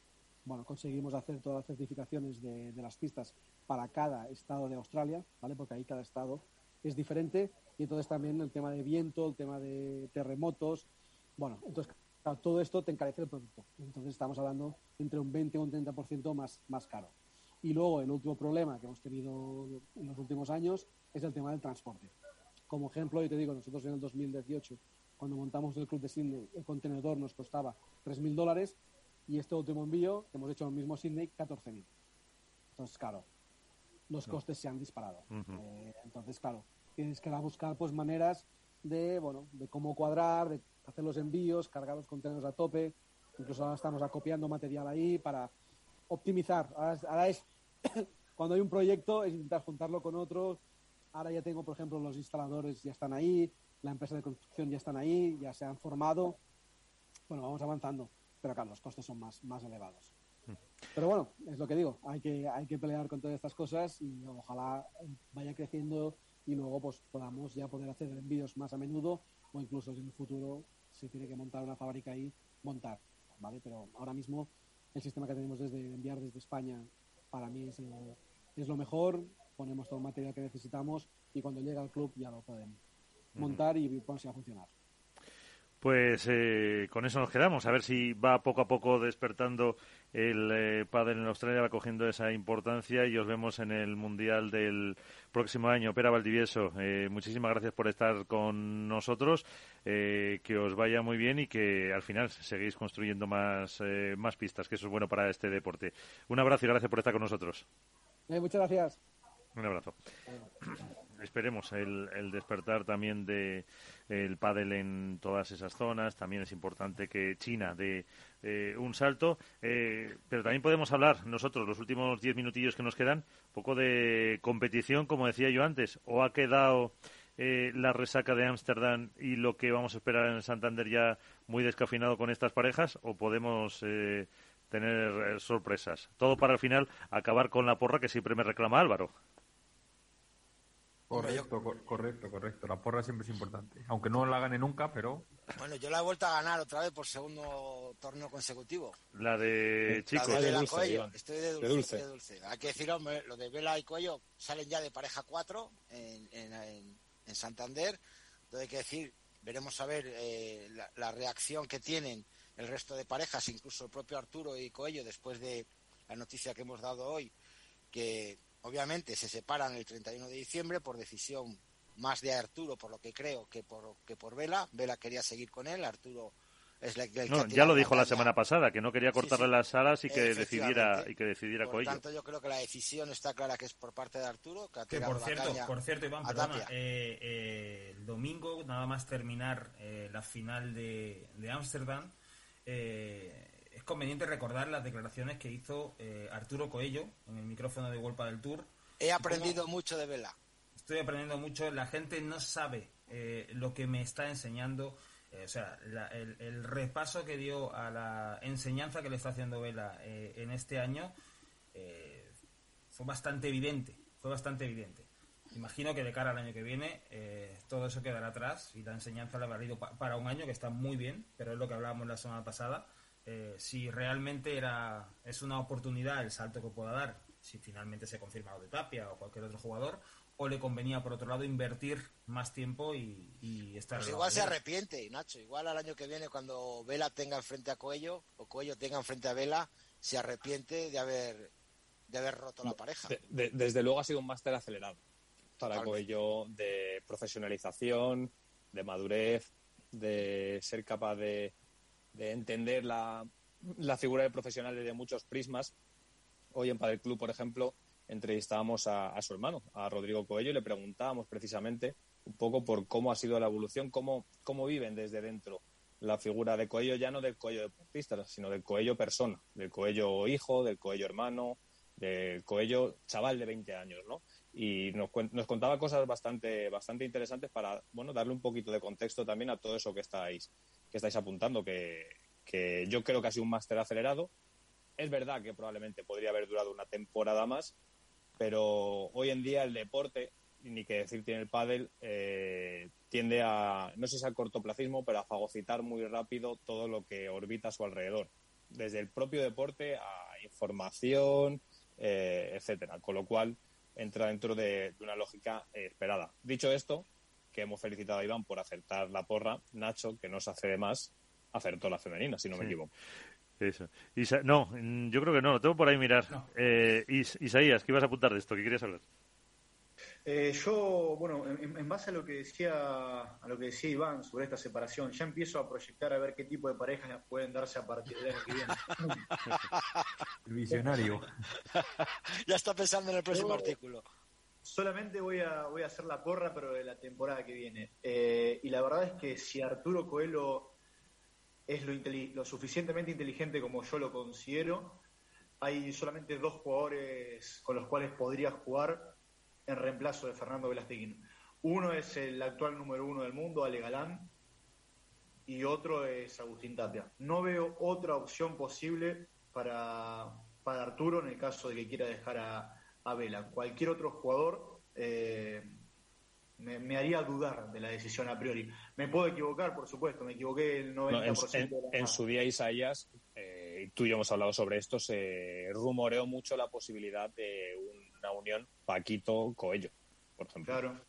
bueno, conseguimos hacer todas las certificaciones de, de, las pistas para cada estado de Australia, ¿vale? Porque ahí cada estado es diferente. Y entonces también el tema de viento, el tema de terremotos, bueno, entonces todo esto te encarece el producto. Entonces estamos hablando entre un 20 o un 30% más, más caro. Y luego el último problema que hemos tenido en los últimos años es el tema del transporte. Como ejemplo, yo te digo, nosotros en el 2018, cuando montamos el club de Sydney, el contenedor nos costaba 3.000 dólares y este último envío que hemos hecho en el mismo Sydney, 14.000. Entonces, claro, los costes se han disparado. Eh, entonces, claro, tienes que ir a buscar pues maneras de, bueno, de cómo cuadrar, de hacer los envíos, cargar los contenedores a tope. Incluso ahora estamos acopiando material ahí para optimizar. Ahora, es, cuando hay un proyecto, es intentar juntarlo con otros. Ahora ya tengo, por ejemplo, los instaladores ya están ahí, la empresa de construcción ya están ahí, ya se han formado. Bueno, vamos avanzando, pero claro, los costes son más, más elevados. Pero bueno, es lo que digo, hay que, hay que pelear con todas estas cosas y ojalá vaya creciendo y luego pues podamos ya poder hacer envíos más a menudo o incluso en el futuro, si tiene que montar una fábrica ahí, montar, ¿vale? Pero ahora mismo el sistema que tenemos desde enviar desde España para mí es, es lo mejor, ponemos todo el material que necesitamos y cuando llega al club ya lo pueden montar y ponerse a funcionar. Pues eh, con eso nos quedamos, a ver si va poco a poco despertando el eh, pádel en Australia, va cogiendo esa importancia y os vemos en el Mundial del próximo año. Pera Valdivieso, eh, muchísimas gracias por estar con nosotros, eh, que os vaya muy bien y que al final seguís construyendo más, eh, más pistas, que eso es bueno para este deporte. Un abrazo y gracias por estar con nosotros. muchas gracias. Un abrazo esperemos el, despertar también de el pádel en todas esas zonas. También es importante que China dé eh, un salto. Eh, pero también podemos hablar nosotros, los últimos diez minutillos que nos quedan, un poco de competición, como decía yo antes. ¿O ha quedado eh, la resaca de Ámsterdam y lo que vamos a esperar en Santander ya muy descafinado con estas parejas? ¿O podemos tener sorpresas? Todo para al final acabar con la porra que siempre me reclama Álvaro. Correcto, correcto, correcto. La porra siempre es importante. Aunque no la gane nunca, pero. Bueno, yo la he vuelto a ganar otra vez por segundo torneo consecutivo. La de chicos. La de, Vela Estoy de dulce, de dulce. Hay que decir, hombre, lo de Vela y Cuello salen ya de pareja 4 en, en, en, Santander. Entonces hay que decir, veremos a ver eh, la, la, reacción que tienen el resto de parejas, incluso el propio Arturo y Coello, después de la noticia que hemos dado hoy, que Obviamente se separan el 31 de diciembre por decisión más de Arturo, por lo que creo, que por, que por Vela. Vela quería seguir con él, Arturo es el, que no, ya lo dijo la, semana pasada, que no quería cortarle las alas y que decidiera y que decidiera Por tanto, yo creo que la decisión está clara que es por parte de Arturo. Que, por cierto, por cierto, Iván, perdona, eh, eh, el domingo, nada más terminar eh, la final de Ámsterdam, eh, es conveniente recordar las declaraciones que hizo eh, Arturo Coello en el micrófono de Golpa del Tour. He aprendido mucho de Vela. Estoy aprendiendo mucho. La gente no sabe eh, lo que me está enseñando. Eh, o sea, el, repaso que dio a la enseñanza que le está haciendo Vela en este año fue bastante evidente. Fue bastante evidente. Imagino que de cara al año que viene todo eso quedará atrás y la enseñanza le ha valido para un año que está muy bien, pero es lo que hablábamos la semana pasada eh, si realmente era es una oportunidad el salto que pueda dar, si finalmente se confirma lo de Tapia o cualquier otro jugador, o le convenía por otro lado invertir más tiempo y, estar. Pues igual se arrepiente, Nacho. Igual al año que viene, cuando Vela tenga enfrente a Cuello o Cuello tenga enfrente a Vela, se arrepiente de haber de haber roto la pareja. desde luego ha sido un máster acelerado para Cuello de profesionalización, de madurez, de ser capaz de de entender la, la figura del profesional desde muchos prismas. Hoy en Padel Club, por ejemplo, entrevistábamos a, a, su hermano, a Rodrigo Coello, y le preguntábamos precisamente un poco por cómo ha sido la evolución, cómo, cómo viven desde dentro la figura de Coello, ya no del Coello deportista, sino del Coello persona, del Coello hijo, del Coello hermano, del Coello chaval de 20 años, ¿no? Y nos, nos contaba cosas bastante, bastante interesantes para, bueno, darle un poquito de contexto también a todo eso que estáis, que estáis apuntando, que, yo creo que ha sido un máster acelerado. Es verdad que probablemente podría haber durado una temporada más, pero hoy en día el deporte, ni que decir tiene el pádel, eh, tiende a, no sé si al cortoplacismo, pero a fagocitar muy rápido todo lo que orbita a su alrededor. Desde el propio deporte a información, eh, etcétera. Con lo cual entra dentro de, una lógica eh, esperada. Dicho esto, que hemos felicitado a Iván por acertar la porra, Nacho, que no se hace de más, acertó la femenina, si no me equivoco. Eso. no, mm, yo creo que no, lo tengo por ahí mirar. Eh, Isaías, ¿qué ibas a apuntar de esto? ¿Qué querías hablar? Eh, yo, bueno, en, base a lo que decía a lo que decía Iván sobre esta separación, ya empiezo a proyectar a ver qué tipo de parejas pueden darse a partir del año que viene. El visionario. ya está pensando en el próximo artículo. Solamente voy a, voy a hacer la porra, pero de la temporada que viene. Eh, y la verdad es que si Arturo Coelho es lo, suficientemente inteligente como yo lo considero, hay solamente dos jugadores con los cuales podría jugar en reemplazo de Fernando Velasteguín. Uno es el actual número uno del mundo, Ale Galán, y otro es Agustín Tapia. No veo otra opción posible para, para Arturo en el caso de que quiera dejar a, Vela. Cualquier otro jugador eh, me, haría dudar de la decisión a priori. Me puedo equivocar, por supuesto, me equivoqué el 90%. en, su día, Isaías, eh, tú y yo hemos hablado sobre esto, se rumoreó mucho la posibilidad de una unión Paquito-Coello, por ejemplo. Claro.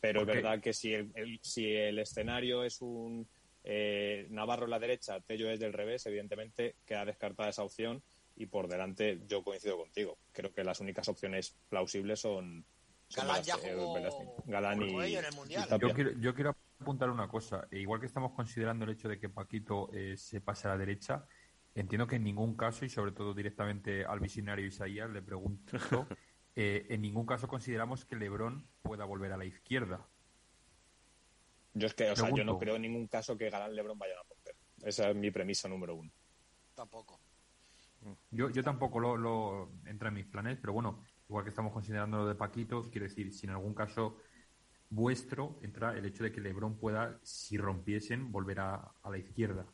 Pero es verdad que si el, si el escenario es un eh, Navarro en la derecha, Tello es del revés, evidentemente queda descartada esa opción y por delante yo coincido contigo. Creo que las únicas opciones plausibles son, Galán, ya eh, Galán y, en el mundial. yo, quiero, yo quiero apuntar una cosa. Igual que estamos considerando el hecho de que Paquito eh, se pase a la derecha, entiendo que en ningún caso, y sobre todo directamente al visionario Isaías, le pregunto Eh, en ningún caso consideramos que Lebron pueda volver a la izquierda. Yo es que, o sea, yo no creo en ningún caso que Galán Lebron vayan a romper. Esa es mi premisa número uno. Tampoco. Yo, yo tampoco lo, lo entra en mis planes, pero bueno, igual que estamos considerando lo de Paquito, quiero decir, si en algún caso vuestro entra el hecho de que Lebron pueda, si rompiesen, volver a, la izquierda.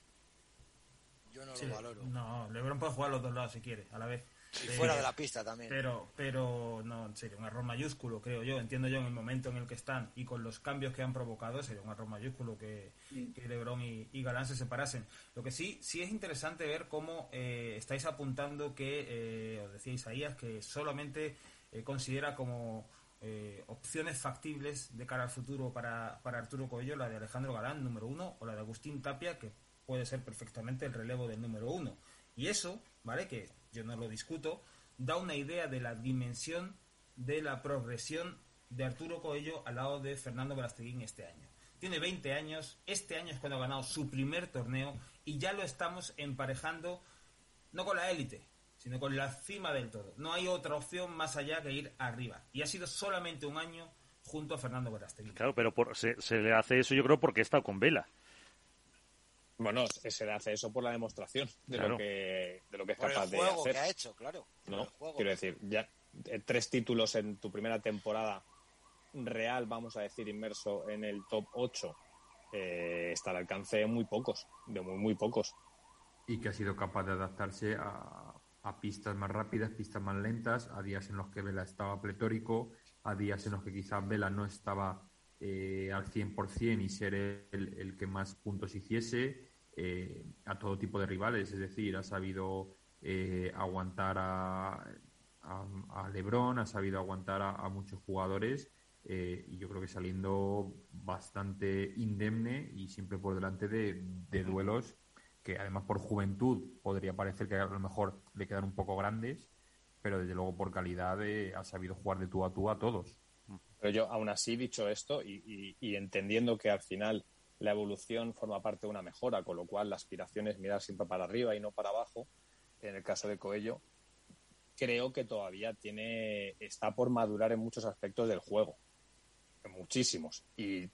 Yo no lo valoro. No, Lebron puede jugar a los dos lados si quiere, a la vez. Y fuera de la pista también. Pero, pero no, sería un error mayúsculo, creo yo. Entiendo yo en el momento en el que están y con los cambios que han provocado, sería un error mayúsculo que, que Lebron y, Galán se separasen. Lo que sí, sí es interesante ver cómo eh, estáis apuntando que, eh, os decía Isaías, que solamente eh, considera como opciones factibles de cara al futuro para, para Arturo Coello la de Alejandro Galán, número uno, o la de Agustín Tapia, que puede ser perfectamente el relevo del número uno. Y eso, ¿vale? Que yo no lo discuto, da una idea de la dimensión de la progresión de Arturo Coello al lado de Fernando Brasteguín este año. Tiene 20 años, este año es cuando ha ganado su primer torneo y ya lo estamos emparejando no con la élite, sino con la cima del todo. No hay otra opción más allá que ir arriba. Y ha sido solamente un año junto a Fernando Brasteguín. Claro, pero se, se, le hace eso yo creo porque está con Vela. Bueno, se le hace eso por la demostración de lo que de lo que es capaz de hacer. que ha hecho, claro. No, quiero decir, ya eh, tres títulos en tu primera temporada real, vamos a decir, inmerso en el top 8, eh, está al alcance de muy pocos, de muy, muy pocos. Y que ha sido capaz de adaptarse a, a pistas más rápidas, pistas más lentas, a días en los que Vela estaba pletórico, a días en los que quizás Vela no estaba eh, al 100% y ser el, el, que más puntos hiciese eh, a todo tipo de rivales. Es decir, ha sabido eh, aguantar a, a, Lebron, ha sabido aguantar a, muchos jugadores y yo creo que saliendo bastante indemne y siempre por delante de, de duelos que además por juventud podría parecer que a lo mejor le quedan un poco grandes, pero desde luego por calidad ha sabido jugar de tú a tú a todos. Pero yo, aún así, dicho esto y, entendiendo que al final la evolución forma parte de una mejora, con lo cual la aspiración es mirar siempre para arriba y no para abajo, en el caso de Coello, creo que todavía tiene está por madurar en muchos aspectos del juego, en muchísimos. Y,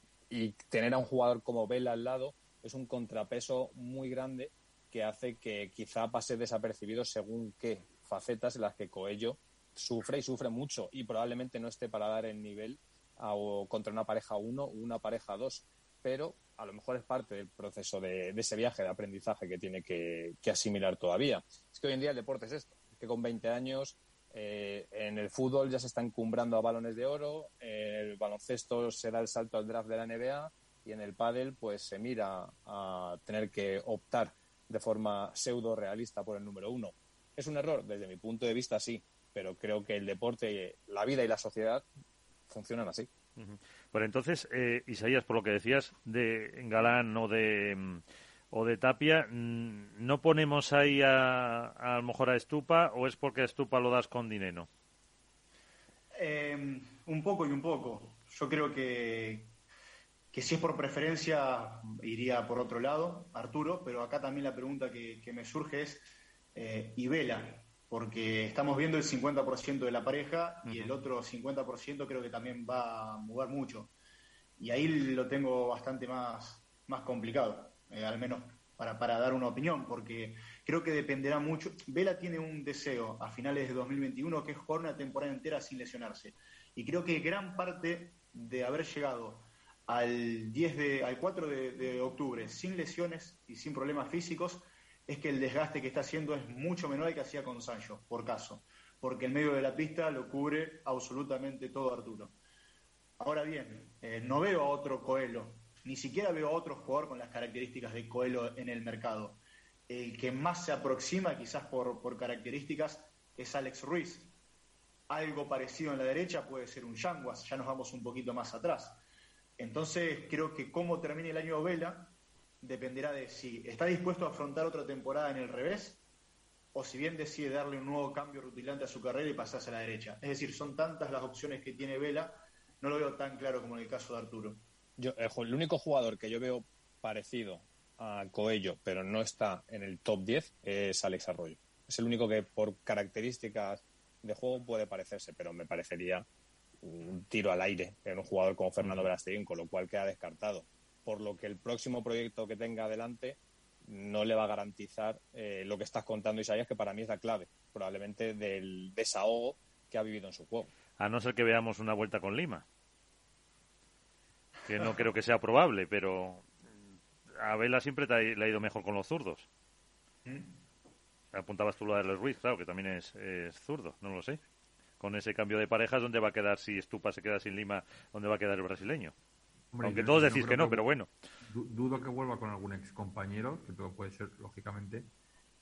tener a un jugador como Vela al lado es un contrapeso muy grande que hace que quizá pase desapercibido según qué facetas en las que Coello sufre y sufre mucho y probablemente no esté para dar el nivel o contra una pareja 1 o una pareja 2, pero a lo mejor es parte del proceso de, ese viaje de aprendizaje que tiene que, asimilar todavía. Es que hoy en día el deporte es esto, que con 20 años eh, en el fútbol ya se está encumbrando a balones de oro, en el baloncesto se da el salto al draft de la NBA y en el pádel pues se mira a tener que optar de forma pseudo realista por el número uno. ¿Es un error? Desde mi punto de vista sí, pero creo que el deporte, la vida y la sociedad funcionan así. Bueno, entonces, eh, Isaías, por lo que decías de Galán o de, o de Tapia, mm, ¿no ponemos ahí a, a, lo mejor a Estupa o es porque a Estupa lo das con dinero? Eh, un poco y un poco. Yo creo que, que si es por preferencia iría por otro lado, Arturo, pero acá también la pregunta que, que me surge es, eh, ¿y Vela? Porque estamos viendo el 50% de la pareja y el otro 50% creo que también va a mover mucho. Y ahí lo tengo bastante más, más complicado, eh, al menos para, para dar una opinión, porque creo que dependerá mucho. Vela tiene un deseo a finales de 2021 que es jugar una temporada entera sin lesionarse. Y creo que gran parte de haber llegado al 10 de, al 4 de, de, octubre sin lesiones y sin problemas físicos es que el desgaste que está haciendo es mucho menor al que hacía con Sancho, por caso, porque el medio de la pista lo cubre absolutamente todo Arturo. Ahora bien, eh, no veo a otro Coelho, ni siquiera veo a otro jugador con las características de Coelho en el mercado. El que más se aproxima, quizás por, características, es Alex Ruiz. Algo parecido en la derecha puede ser un Yanguas, ya nos vamos un poquito más atrás. Entonces, creo que cómo termine el año Vela dependerá de si está dispuesto a afrontar otra temporada en el revés o si bien decide darle un nuevo cambio rutilante a su carrera y pasarse a la derecha. Es decir, son tantas las opciones que tiene Vela, no lo veo tan claro como en el caso de Arturo. Yo, el único jugador que yo veo parecido a Coello, pero no está en el top 10, es Alex Arroyo. Es el único que por características de juego puede parecerse, pero me parecería un tiro al aire en un jugador como Fernando Verasteguín, con lo cual queda descartado. Por lo que el próximo proyecto que tenga adelante no le va a garantizar eh, lo que estás contando, Isaías, que para mí es la clave, probablemente del desahogo que ha vivido en su juego. A no ser que veamos una vuelta con Lima. Que no creo que sea probable, pero a Vela siempre te ha, le ha ido mejor con los zurdos. ¿Mm? Apuntabas tú lo de Ruiz, claro, que también es, es zurdo, no lo sé con ese cambio de parejas, ¿dónde va a quedar si Estupa se queda sin Lima? ¿Dónde va a quedar el brasileño? Hombre, Aunque todos decís que no, pero bueno. Dudo que vuelva con algún ex compañero, que todo puede ser, lógicamente,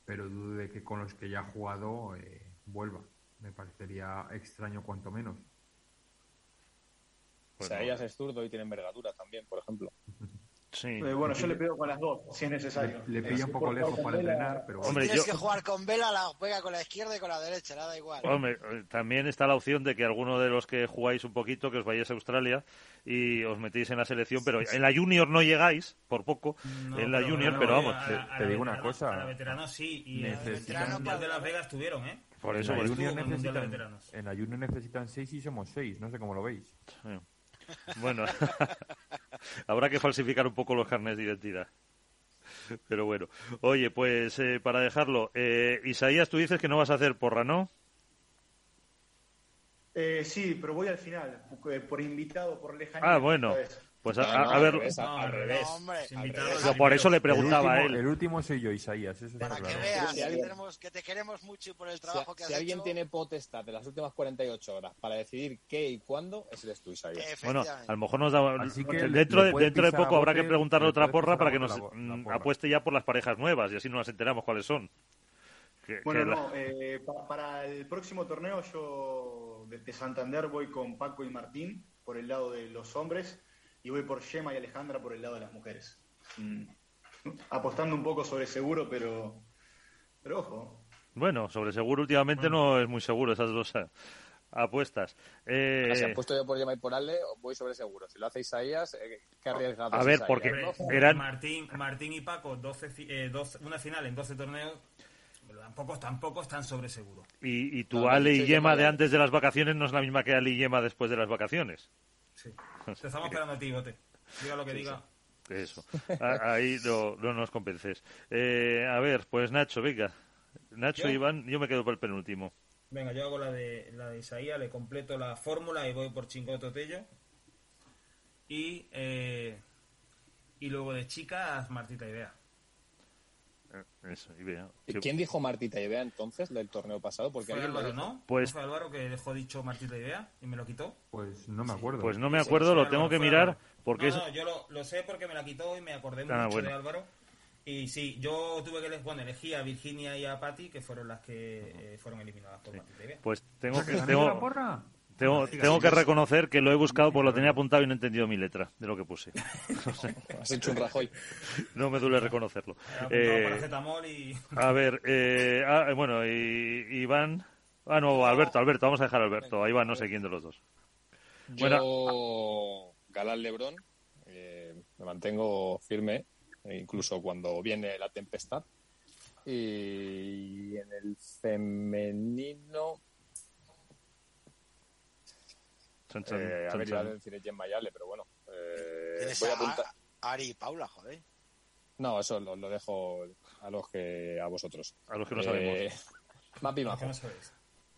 pero dudo de que con los que ya ha jugado eh, vuelva. Me parecería extraño cuanto menos. O sea, ellas es zurdo y tiene envergadura también, por ejemplo. Sí. Eh, bueno, yo le pido con las dos, si es necesario. Le, le pilla un poco lejos para Vela, entrenar, pero Hombre, si tienes yo... que jugar con Vela, la juega con la izquierda y con la derecha, nada igual. Hombre, también está la opción de que alguno de los que jugáis un poquito, que os vayáis a Australia y os metéis en la selección, pero en la Junior no llegáis, por poco, no, en la pero, Junior, no, pero vamos, a, te, a te digo una cosa. A la veterano sí, y Necesitan- el Mundial de Las Vegas tuvieron, ¿eh? Por eso, en por la eso. Junior necesitan, en la Junior necesitan seis y somos seis, no sé cómo lo veis. Sí. Bueno, habrá que falsificar un poco los carnes de identidad. Pero bueno, oye, pues eh, para dejarlo, eh, Isaías, tú dices que no vas a hacer porra, ¿no? Eh, sí, pero voy al final, por, por invitado, por lejanía. Ah, bueno, vez. Pues a, al ver, revés, al- al revés. No, hombre, Al revés. yo por eso le El preguntaba a él. el último soy yo, Isaías, eso para que claro. veas Si que, alguien- tenemos, que te queremos mucho y por el Si, trabajo que has si alguien hecho. tiene potestad de las últimas 48 horas para decidir qué y cuándo, ese eres tú, Isaías. Bueno, a lo mejor nos da. Así que dentro, de, dentro de poco habrá que preguntarle le otra porra para que nos apueste ya por las parejas nuevas y así nos enteramos cuáles son. Que- Bueno, que la- no, eh, pa- para el próximo torneo yo desde Santander voy con Paco y Martín por el lado de los hombres y voy por Gemma y Alejandra por el lado de las mujeres. Mm. Apostando un poco sobre seguro, pero, pero ojo. Bueno, sobre seguro últimamente no es muy seguro esas dos eh, apuestas. Eh, Ah, Si apuesto yo por Gemma y por Ale, voy sobre seguro. Si lo hace Isaías, eh, ¿qué arriesgado A ver, Isaías, porque- no? Eran- Martín, Martín y Paco, 12, fi- eh, 12 una final en 12 torneos, tampoco, tampoco están sobre seguro. y, y tu No, Ale y Yema Gemma de antes de las vacaciones no es la misma que Ale y Yema después de las vacaciones. Sí. Te estamos esperando a ti, Bote. Diga lo que diga. Eso. Ahí no, no nos convences. Eh, a ver, pues Nacho, venga. Nacho ¿Yo? Iván, yo me quedo por el penúltimo. Venga, yo hago la de, la de Isaías, le completo la fórmula y voy por Chingoto Tello. Y, eh, y luego de chicas, Martita Idea. Eso, y vea. ¿Y ¿Quién dijo Martita Idea entonces del torneo pasado? Porque Fue Álvaro. ¿no? Pues- ¿No fue Álvaro que dejó dicho Martita Idea y me lo quitó? Pues no me acuerdo. Pues no me Sí, acuerdo, sí, lo Álvaro, tengo que mirar porque no, yo lo, lo sé porque me la quitó y me acordé Ah, mucho bueno. de Álvaro. Y sí, yo tuve que elegir, bueno, elegí a Virginia y a Patty, que fueron las que eh, fueron eliminadas por Martita Idea. Pues tengo que... ¿que gané Tengo... la porra? Tengo, tengo que reconocer que lo he buscado porque lo tenía apuntado y no he entendido mi letra de lo que puse. No sé. Has hecho un Rajoy. No me duele reconocerlo. Eh, y... a ver, eh, ah, bueno, y, Iván. Ah, no, Alberto, Alberto, vamos a dejar a Alberto. A Iván, no sé quién de los dos. Bueno, Yo, Galán Lebrón, eh, me mantengo firme, eh, incluso cuando viene la tempestad. Y en el femenino, chan, chan, eh, a chan, ver, iba a decir Jen Mayale, pero bueno. eh, Tienes voy a apuntar. a Ari y Paula, joder. No, eso lo, lo dejo a los que a vosotros. A los que no Eh, sabemos. Mapi Majo. no sabéis.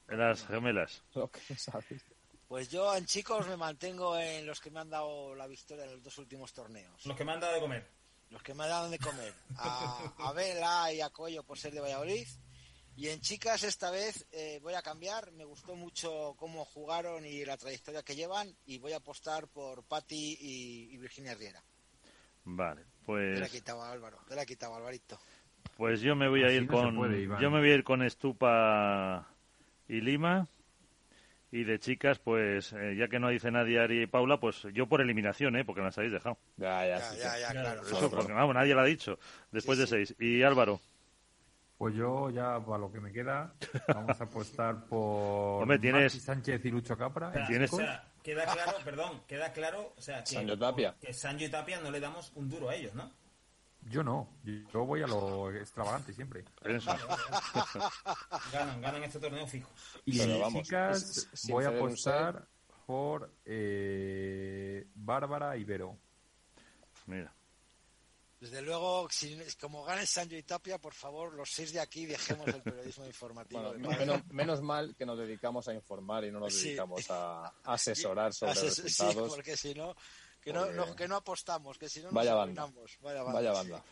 En las gemelas. Lo que no sabéis. Pues yo en chicos me mantengo en los que me han dado la victoria en los dos últimos torneos. Los que me han dado de comer. Los que me han dado de comer. A, a Vela y a Coello por ser de Valladolid. Y en chicas esta vez eh, voy a cambiar. Me gustó mucho cómo jugaron y la trayectoria que llevan. Y voy a apostar por Patti y, y Virginia Riera. Vale, Te la he pues, quitado a Álvaro. Te la he quitado a Alvarito. pues yo me voy a Así ir no con. puede, yo me voy a ir con Estupa y Lima. Y de chicas, pues, eh, ya que no dice nadie Ari y Paula, pues yo por eliminación, ¿eh? Porque me las habéis dejado. Ya, ya, Ya, sí, ya, sí. ya, claro. Eso, porque vamos, nadie lo ha dicho. Después Sí, de sí. seis. Y Álvaro, Pues yo ya, para lo que me queda, vamos a apostar por Hombre, tienes- Maxi Sánchez y Lucho Capra. O sea, en ¿Tienes? o sea, queda claro, perdón, queda claro, o sea, que, Sancho Tapia. que Sancho y Tapia no le damos un duro a ellos, ¿no? Yo no, yo voy a lo extravagante siempre. Ganan, ganan este torneo fijo. Y Pero en vamos, chicas es- es- sin voy a apostar por eh, Bárbara Ibero. Mira. Desde luego, si, como gane Sancho y Tapia, por favor, los seis de aquí dejemos el periodismo informativo. Bueno, menos, menos mal que nos dedicamos a informar y no nos Sí. dedicamos a asesorar sobre Ases- sí, resultados. porque si no, que no, Porque- no- que no apostamos, que si no nos Vaya banda. Vaya banda. Vaya sí. banda.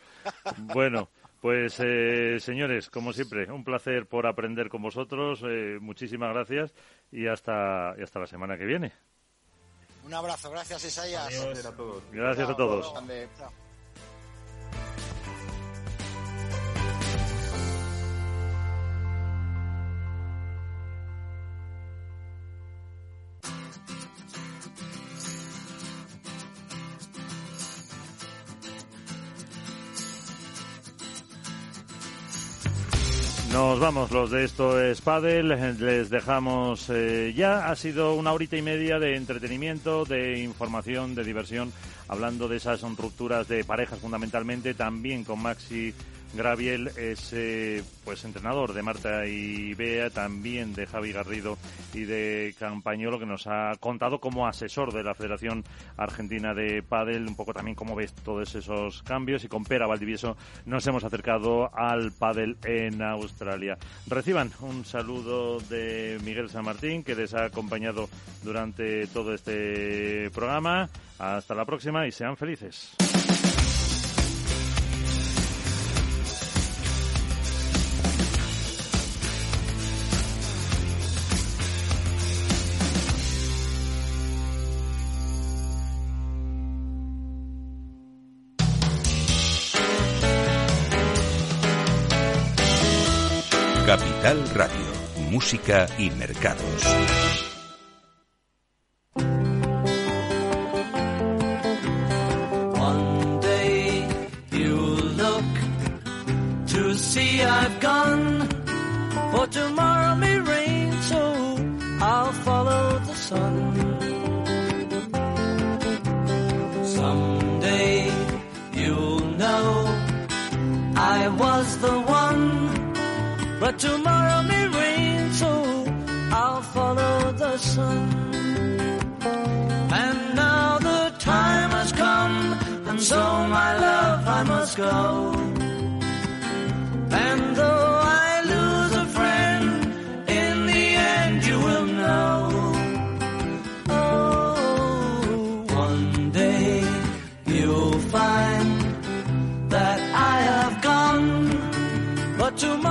Bueno, pues eh, señores, como siempre, un placer por aprender con vosotros. eh, muchísimas gracias y hasta, y hasta la semana que viene. Un abrazo, gracias Isaías. Adiós. a todos. Gracias a Chao, todos. Vamos, los de esto es Padel. Les dejamos eh, ya. Ha sido una horita y media de entretenimiento, de información, de diversión, hablando de esas rupturas de parejas fundamentalmente, también con Maxi Graviel, es eh, pues entrenador de Marta y Bea, también de Javi Garrido y de Campañolo, que nos ha contado como asesor de la Federación Argentina de Padel, un poco también cómo ves todos esos cambios. Y con Pera Valdivieso nos hemos acercado al Padel en Australia. Reciban un saludo de Miguel San Martín, que les ha acompañado durante todo este programa. Hasta la próxima y sean felices. Radio, Música y Mercados. Tomorrow may rain, so I'll follow the sun. But tomorrow may rain, so I'll follow the sun. And now the time has come, and so my love I must go. And though I lose a friend, in the end you will know. Oh, one day you'll find that I have gone, but tomorrow